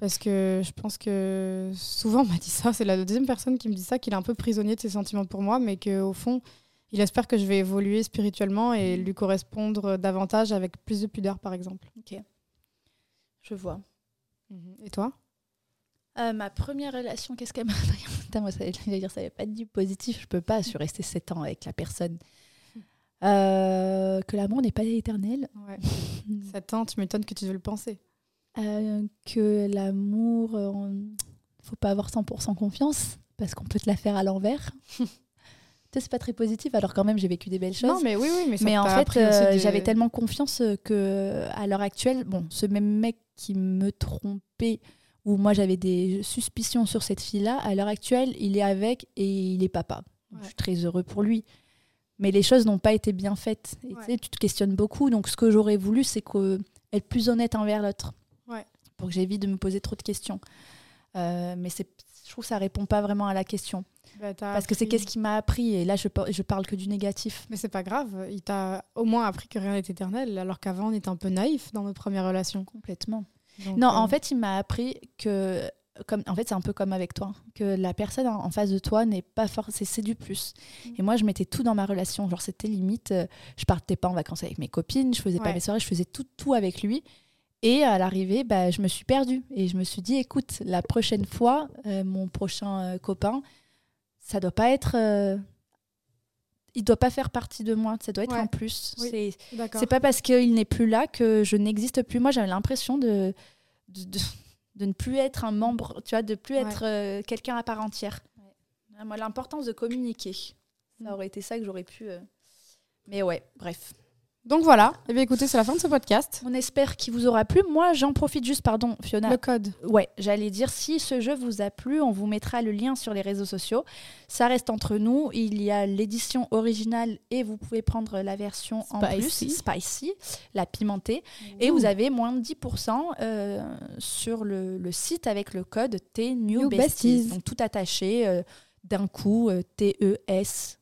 parce que je pense que souvent on m'a dit ça. C'est la deuxième personne qui me dit ça, qu'il est un peu prisonnier de ses sentiments pour moi, mais qu'au fond, il espère que je vais évoluer spirituellement et lui correspondre davantage avec plus de pudeur, par exemple. Je vois. Et toi? Euh, ma première relation, qu'est-ce qu'elle m'a Putain, moi, ça, j'allais dire, ça n'avait pas du positif. Je peux pas. Je suis restée 7 ans avec la personne. Euh, que l'amour n'est pas éternel. Ouais. 7 ans, tu m'étonnes que tu veux le penser. Euh, que l'amour, euh, on- faut pas avoir 100% confiance parce qu'on peut te la faire à l'envers. C'est pas très positif, alors quand même j'ai vécu des belles choses. Non, mais oui, oui, mais ça mais en fait, euh, des- j'avais tellement confiance que à l'heure actuelle, bon, ce même mec qui me trompait, où moi j'avais des suspicions sur cette fille-là, à l'heure actuelle, il est avec et il est papa. Je suis très heureux pour lui. Mais les choses n'ont pas été bien faites. Et tu Ouais. sais, tu te questionnes beaucoup. Donc ce que j'aurais voulu, c'est que être plus honnête envers l'autre. Pour que j'évite de me poser trop de questions. Euh, mais c'est, je trouve que ça répond pas vraiment à la question. Bah, Parce que c'est qu'est-ce qui m'a appris et là je, je parle que du négatif. Mais c'est pas grave, il t'a au moins appris que rien n'est éternel, alors qu'avant on était un peu naïf dans notre première relation. Complètement. Donc, Non, euh, en fait, il m'a appris que, comme, en fait, c'est un peu comme avec toi, que la personne en en face de toi n'est pas forcément, c'est du plus. Et moi, je mettais tout dans ma relation. Genre, c'était limite, euh, je partais pas en vacances avec mes copines, je faisais pas mes soirées, je faisais tout, tout avec lui. Et à l'arrivée, bah, je me suis perdue. Et je me suis dit, écoute, la prochaine fois, euh, mon prochain euh, copain, ça doit pas être. euh, il doit pas faire partie de moi, ça doit être Ouais. un plus. Oui. C'est pas parce qu'il n'est plus là que je n'existe plus. Moi, j'avais l'impression de, de, de- de ne plus être un membre, tu vois, de plus Ouais. être quelqu'un à part entière. Moi, l'importance de communiquer. Ça aurait été ça que j'aurais pu. Mais ouais, bref. Donc voilà, eh bien, écoutez, c'est la fin de ce podcast. On espère qu'il vous aura plu. Moi, j'en profite juste, pardon, Fiona. Le code. Ouais, j'allais dire, si ce jeu vous a plu, on vous mettra le lien sur les réseaux sociaux. Ça reste entre nous. Il y a l'édition originale et vous pouvez prendre la version en plus, Spicy. la pimentée. Et vous avez moins de 10% euh, sur le, le site avec le code T New, New Besties. Besties. Donc tout attaché euh, d'un coup, euh, T-E-S-N-E-W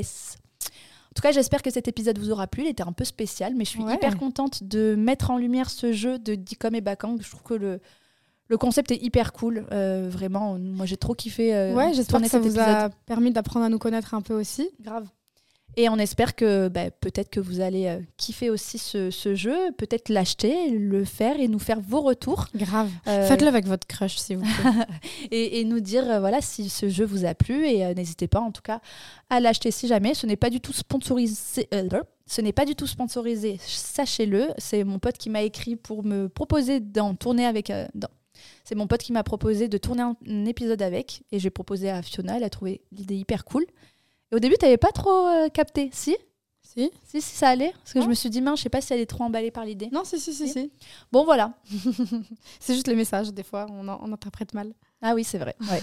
En tout cas, j'espère que cet épisode vous aura plu. Il était un peu spécial, mais je suis Ouais. hyper contente de mettre en lumière ce jeu de Dicom et Bakang. Je trouve que le, le concept est hyper cool. euh, vraiment, moi j'ai trop kiffé. euh, ouais, j'espère que ça vous a permis d'apprendre à nous connaître un peu aussi. Grave. Et on espère que bah, peut-être que vous allez euh, kiffer aussi ce, ce jeu, peut-être l'acheter, le faire et nous faire vos retours. Grave. Euh, Faites-le avec votre crush, s'il vous plaît. et, et nous dire euh, voilà si ce jeu vous a plu et n'hésitez pas en tout cas à l'acheter si jamais. Ce n'est pas du tout sponsorisé. ce n'est pas du tout sponsorisé, sachez-le. C'est mon pote qui m'a écrit pour me proposer d'en tourner avec. dans- C'est mon pote qui m'a proposé de tourner un, un épisode avec et j'ai proposé à Fiona. Elle a trouvé l'idée hyper cool. Et au début, tu n'avais pas trop euh, capté, si? Si Si, si, ça allait. Parce que je me suis dit, mince, je sais pas si elle est trop emballée par l'idée. Non, si, si, si, si. Bon, voilà. C'est juste les messages, des fois, on, en- on interprète mal. Ah oui, c'est vrai. ouais.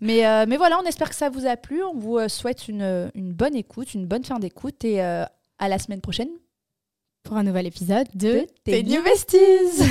mais, euh, mais voilà, on espère que ça vous a plu. On vous euh, souhaite une, une bonne écoute, une bonne fin d'écoute et euh, à la semaine prochaine Pour un nouvel épisode de de Tes New Besties.